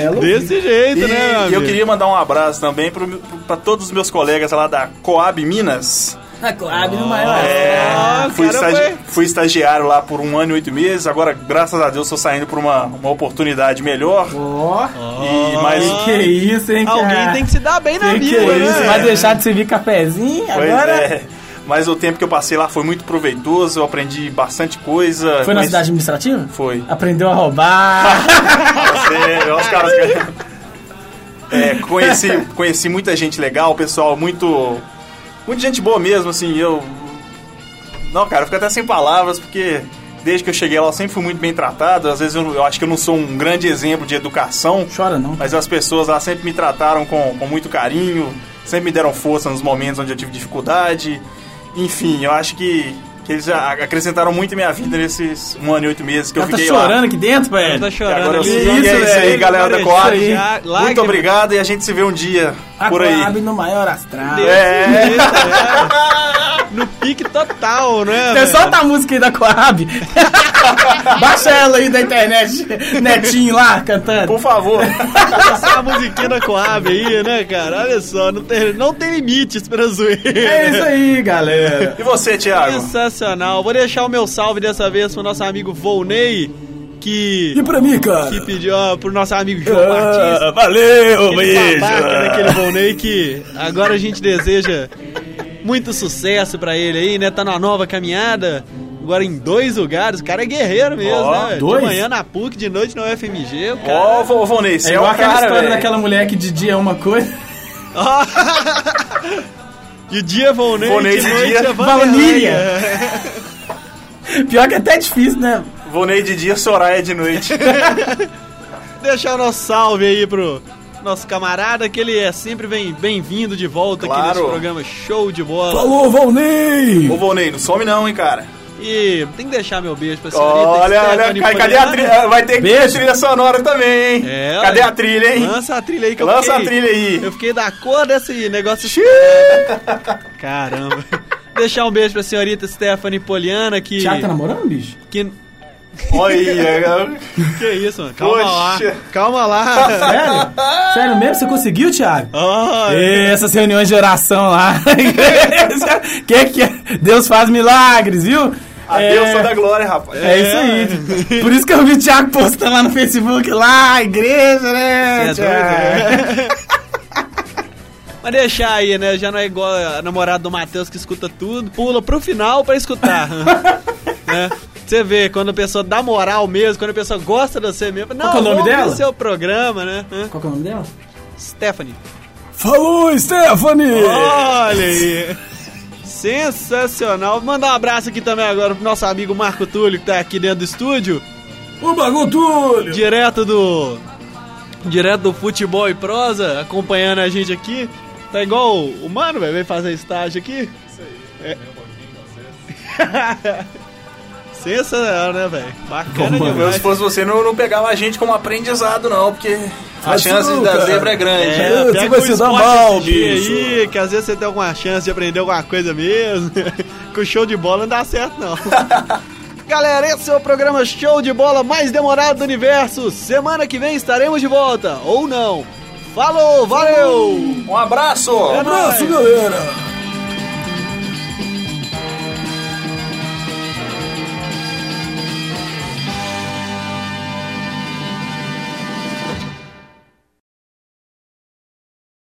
Ela Desse jeito, E né, meu eu queria mandar um abraço também pro, pra todos os meus colegas lá da Coab Minas. Na Coab, no maior. É, Ah, fui, estagi- foi- fui estagiário lá por um ano e oito meses. Agora, graças a Deus, estou saindo por uma, uma oportunidade melhor. Ó, E mais. que isso, hein, cara? Alguém tem que se dar bem na Que que vida, é né? isso? Vai deixar de servir cafezinho Pois agora? é. Mas o tempo que eu passei lá foi muito proveitoso. Eu aprendi bastante coisa. Foi na cidade administrativa? Foi. Aprendeu a roubar. Os caras que- É, conheci, conheci muita gente legal, pessoal muito. Muita gente boa mesmo, assim, eu. Não, cara, eu fico até sem palavras, porque desde que eu cheguei lá eu sempre fui muito bem tratado. Às vezes eu, eu acho que eu não sou um grande exemplo de educação, Chora não. mas as pessoas lá sempre me trataram com, com muito carinho, sempre me deram força nos momentos onde eu tive dificuldade. enfim, eu acho que, que eles acrescentaram muito em minha vida nesses um ano e oito meses que eu tá fiquei chorando lá. aqui dentro, velho. tá E chorando agora eu sei. isso, E é isso aí, galera da Coab. já- Muito obrigado e a gente se vê um dia por aí. Coab no maior astral. É. No pique total, né? É velho? só a música aí da Coab. Baixa ela aí da internet. Netinho lá cantando. Por favor. Essa a musiquinha da Coab aí, né, cara? Olha só, não tem, não tem limites pra zoeira. É isso aí, galera. E você, Thiago? Sensacional. Vou deixar o meu salve dessa vez pro nosso amigo Volney, que, E pra mim, cara? que pediu ó, pro nosso amigo João Batista. Ah, valeu, Aquele beijo. daquele Volney que agora a gente deseja muito sucesso pra ele aí, né? Tá numa nova caminhada. Agora em dois lugares, o cara é guerreiro mesmo, Ó, né? dois? De manhã na PUC, de noite na UFMG, o cara... Ó, vô- Vonei, você É é, igual aquela cara, história velho. daquela mulher que de dia é uma coisa. De dia Volney, Volney de de noite dia, é. Pior que é até difícil, né? Vonei de dia, Soraya de noite. Deixar o nosso salve aí pro nosso camarada, que ele é sempre bem- bem-vindo de volta aqui Claro. nesse programa Show de Bola. Falou, Valnei. Ô, Vonei, não some não, hein, cara. E tem que deixar meu beijo pra senhorita Olha, olha, Stephanie ca- cadê a Poliana. trilha? Vai ter que ter Beijo. trilha sonora também, hein? É, cadê a trilha, hein? Lança a trilha aí que eu Lança a fiquei... trilha aí. Eu fiquei da cor desse negócio. Caramba. Deixar um beijo pra senhorita Stephanie Poliana, que... Thiago tá namorando, bicho? que... Olha, Que isso, mano? Calma Poxa. lá. Calma lá. Sério? Sério mesmo? Você conseguiu, Thiago? Olha. E essas reuniões de oração lá. que que é? Deus faz milagres, viu? a é, deusa da glória, rapaz. É isso aí. Por isso que eu vi o Thiago postando lá no Facebook, lá, igreja, né? Cê é doido, né? Mas deixar aí, né? Já não é igual a namorada do Matheus que escuta tudo, pula pro final pra escutar. né? Você vê, quando a pessoa dá moral mesmo, quando a pessoa gosta de você mesmo. Não, que é o nome dela? seu programa, né? Qual que é o nome dela? Stephanie. Falou, Stephanie. Olha aí. Sensacional. Vou mandar um abraço aqui também agora pro nosso amigo Marco Túlio, que tá aqui dentro do estúdio. O bagulho. direto do direto do futebol e prosa, acompanhando a gente aqui. Tá igual o, mano, velho, veio fazer estágio aqui. Isso aí. Sensacional, né, velho? Bacana Eu, demais. se fosse você, não, não pegava a gente como aprendizado, não, porque a chance da cara. zebra é grande. É, É, você pega vai o se dar esporte mal, bicho. aí, que às vezes você tem alguma chance de aprender alguma coisa mesmo. Com o show de bola não dá certo, não. Galera, esse é o programa Show de Bola mais demorado do universo. Semana que vem estaremos de volta, ou não. Falou, valeu! Um abraço! É Abraço, nóis. galera.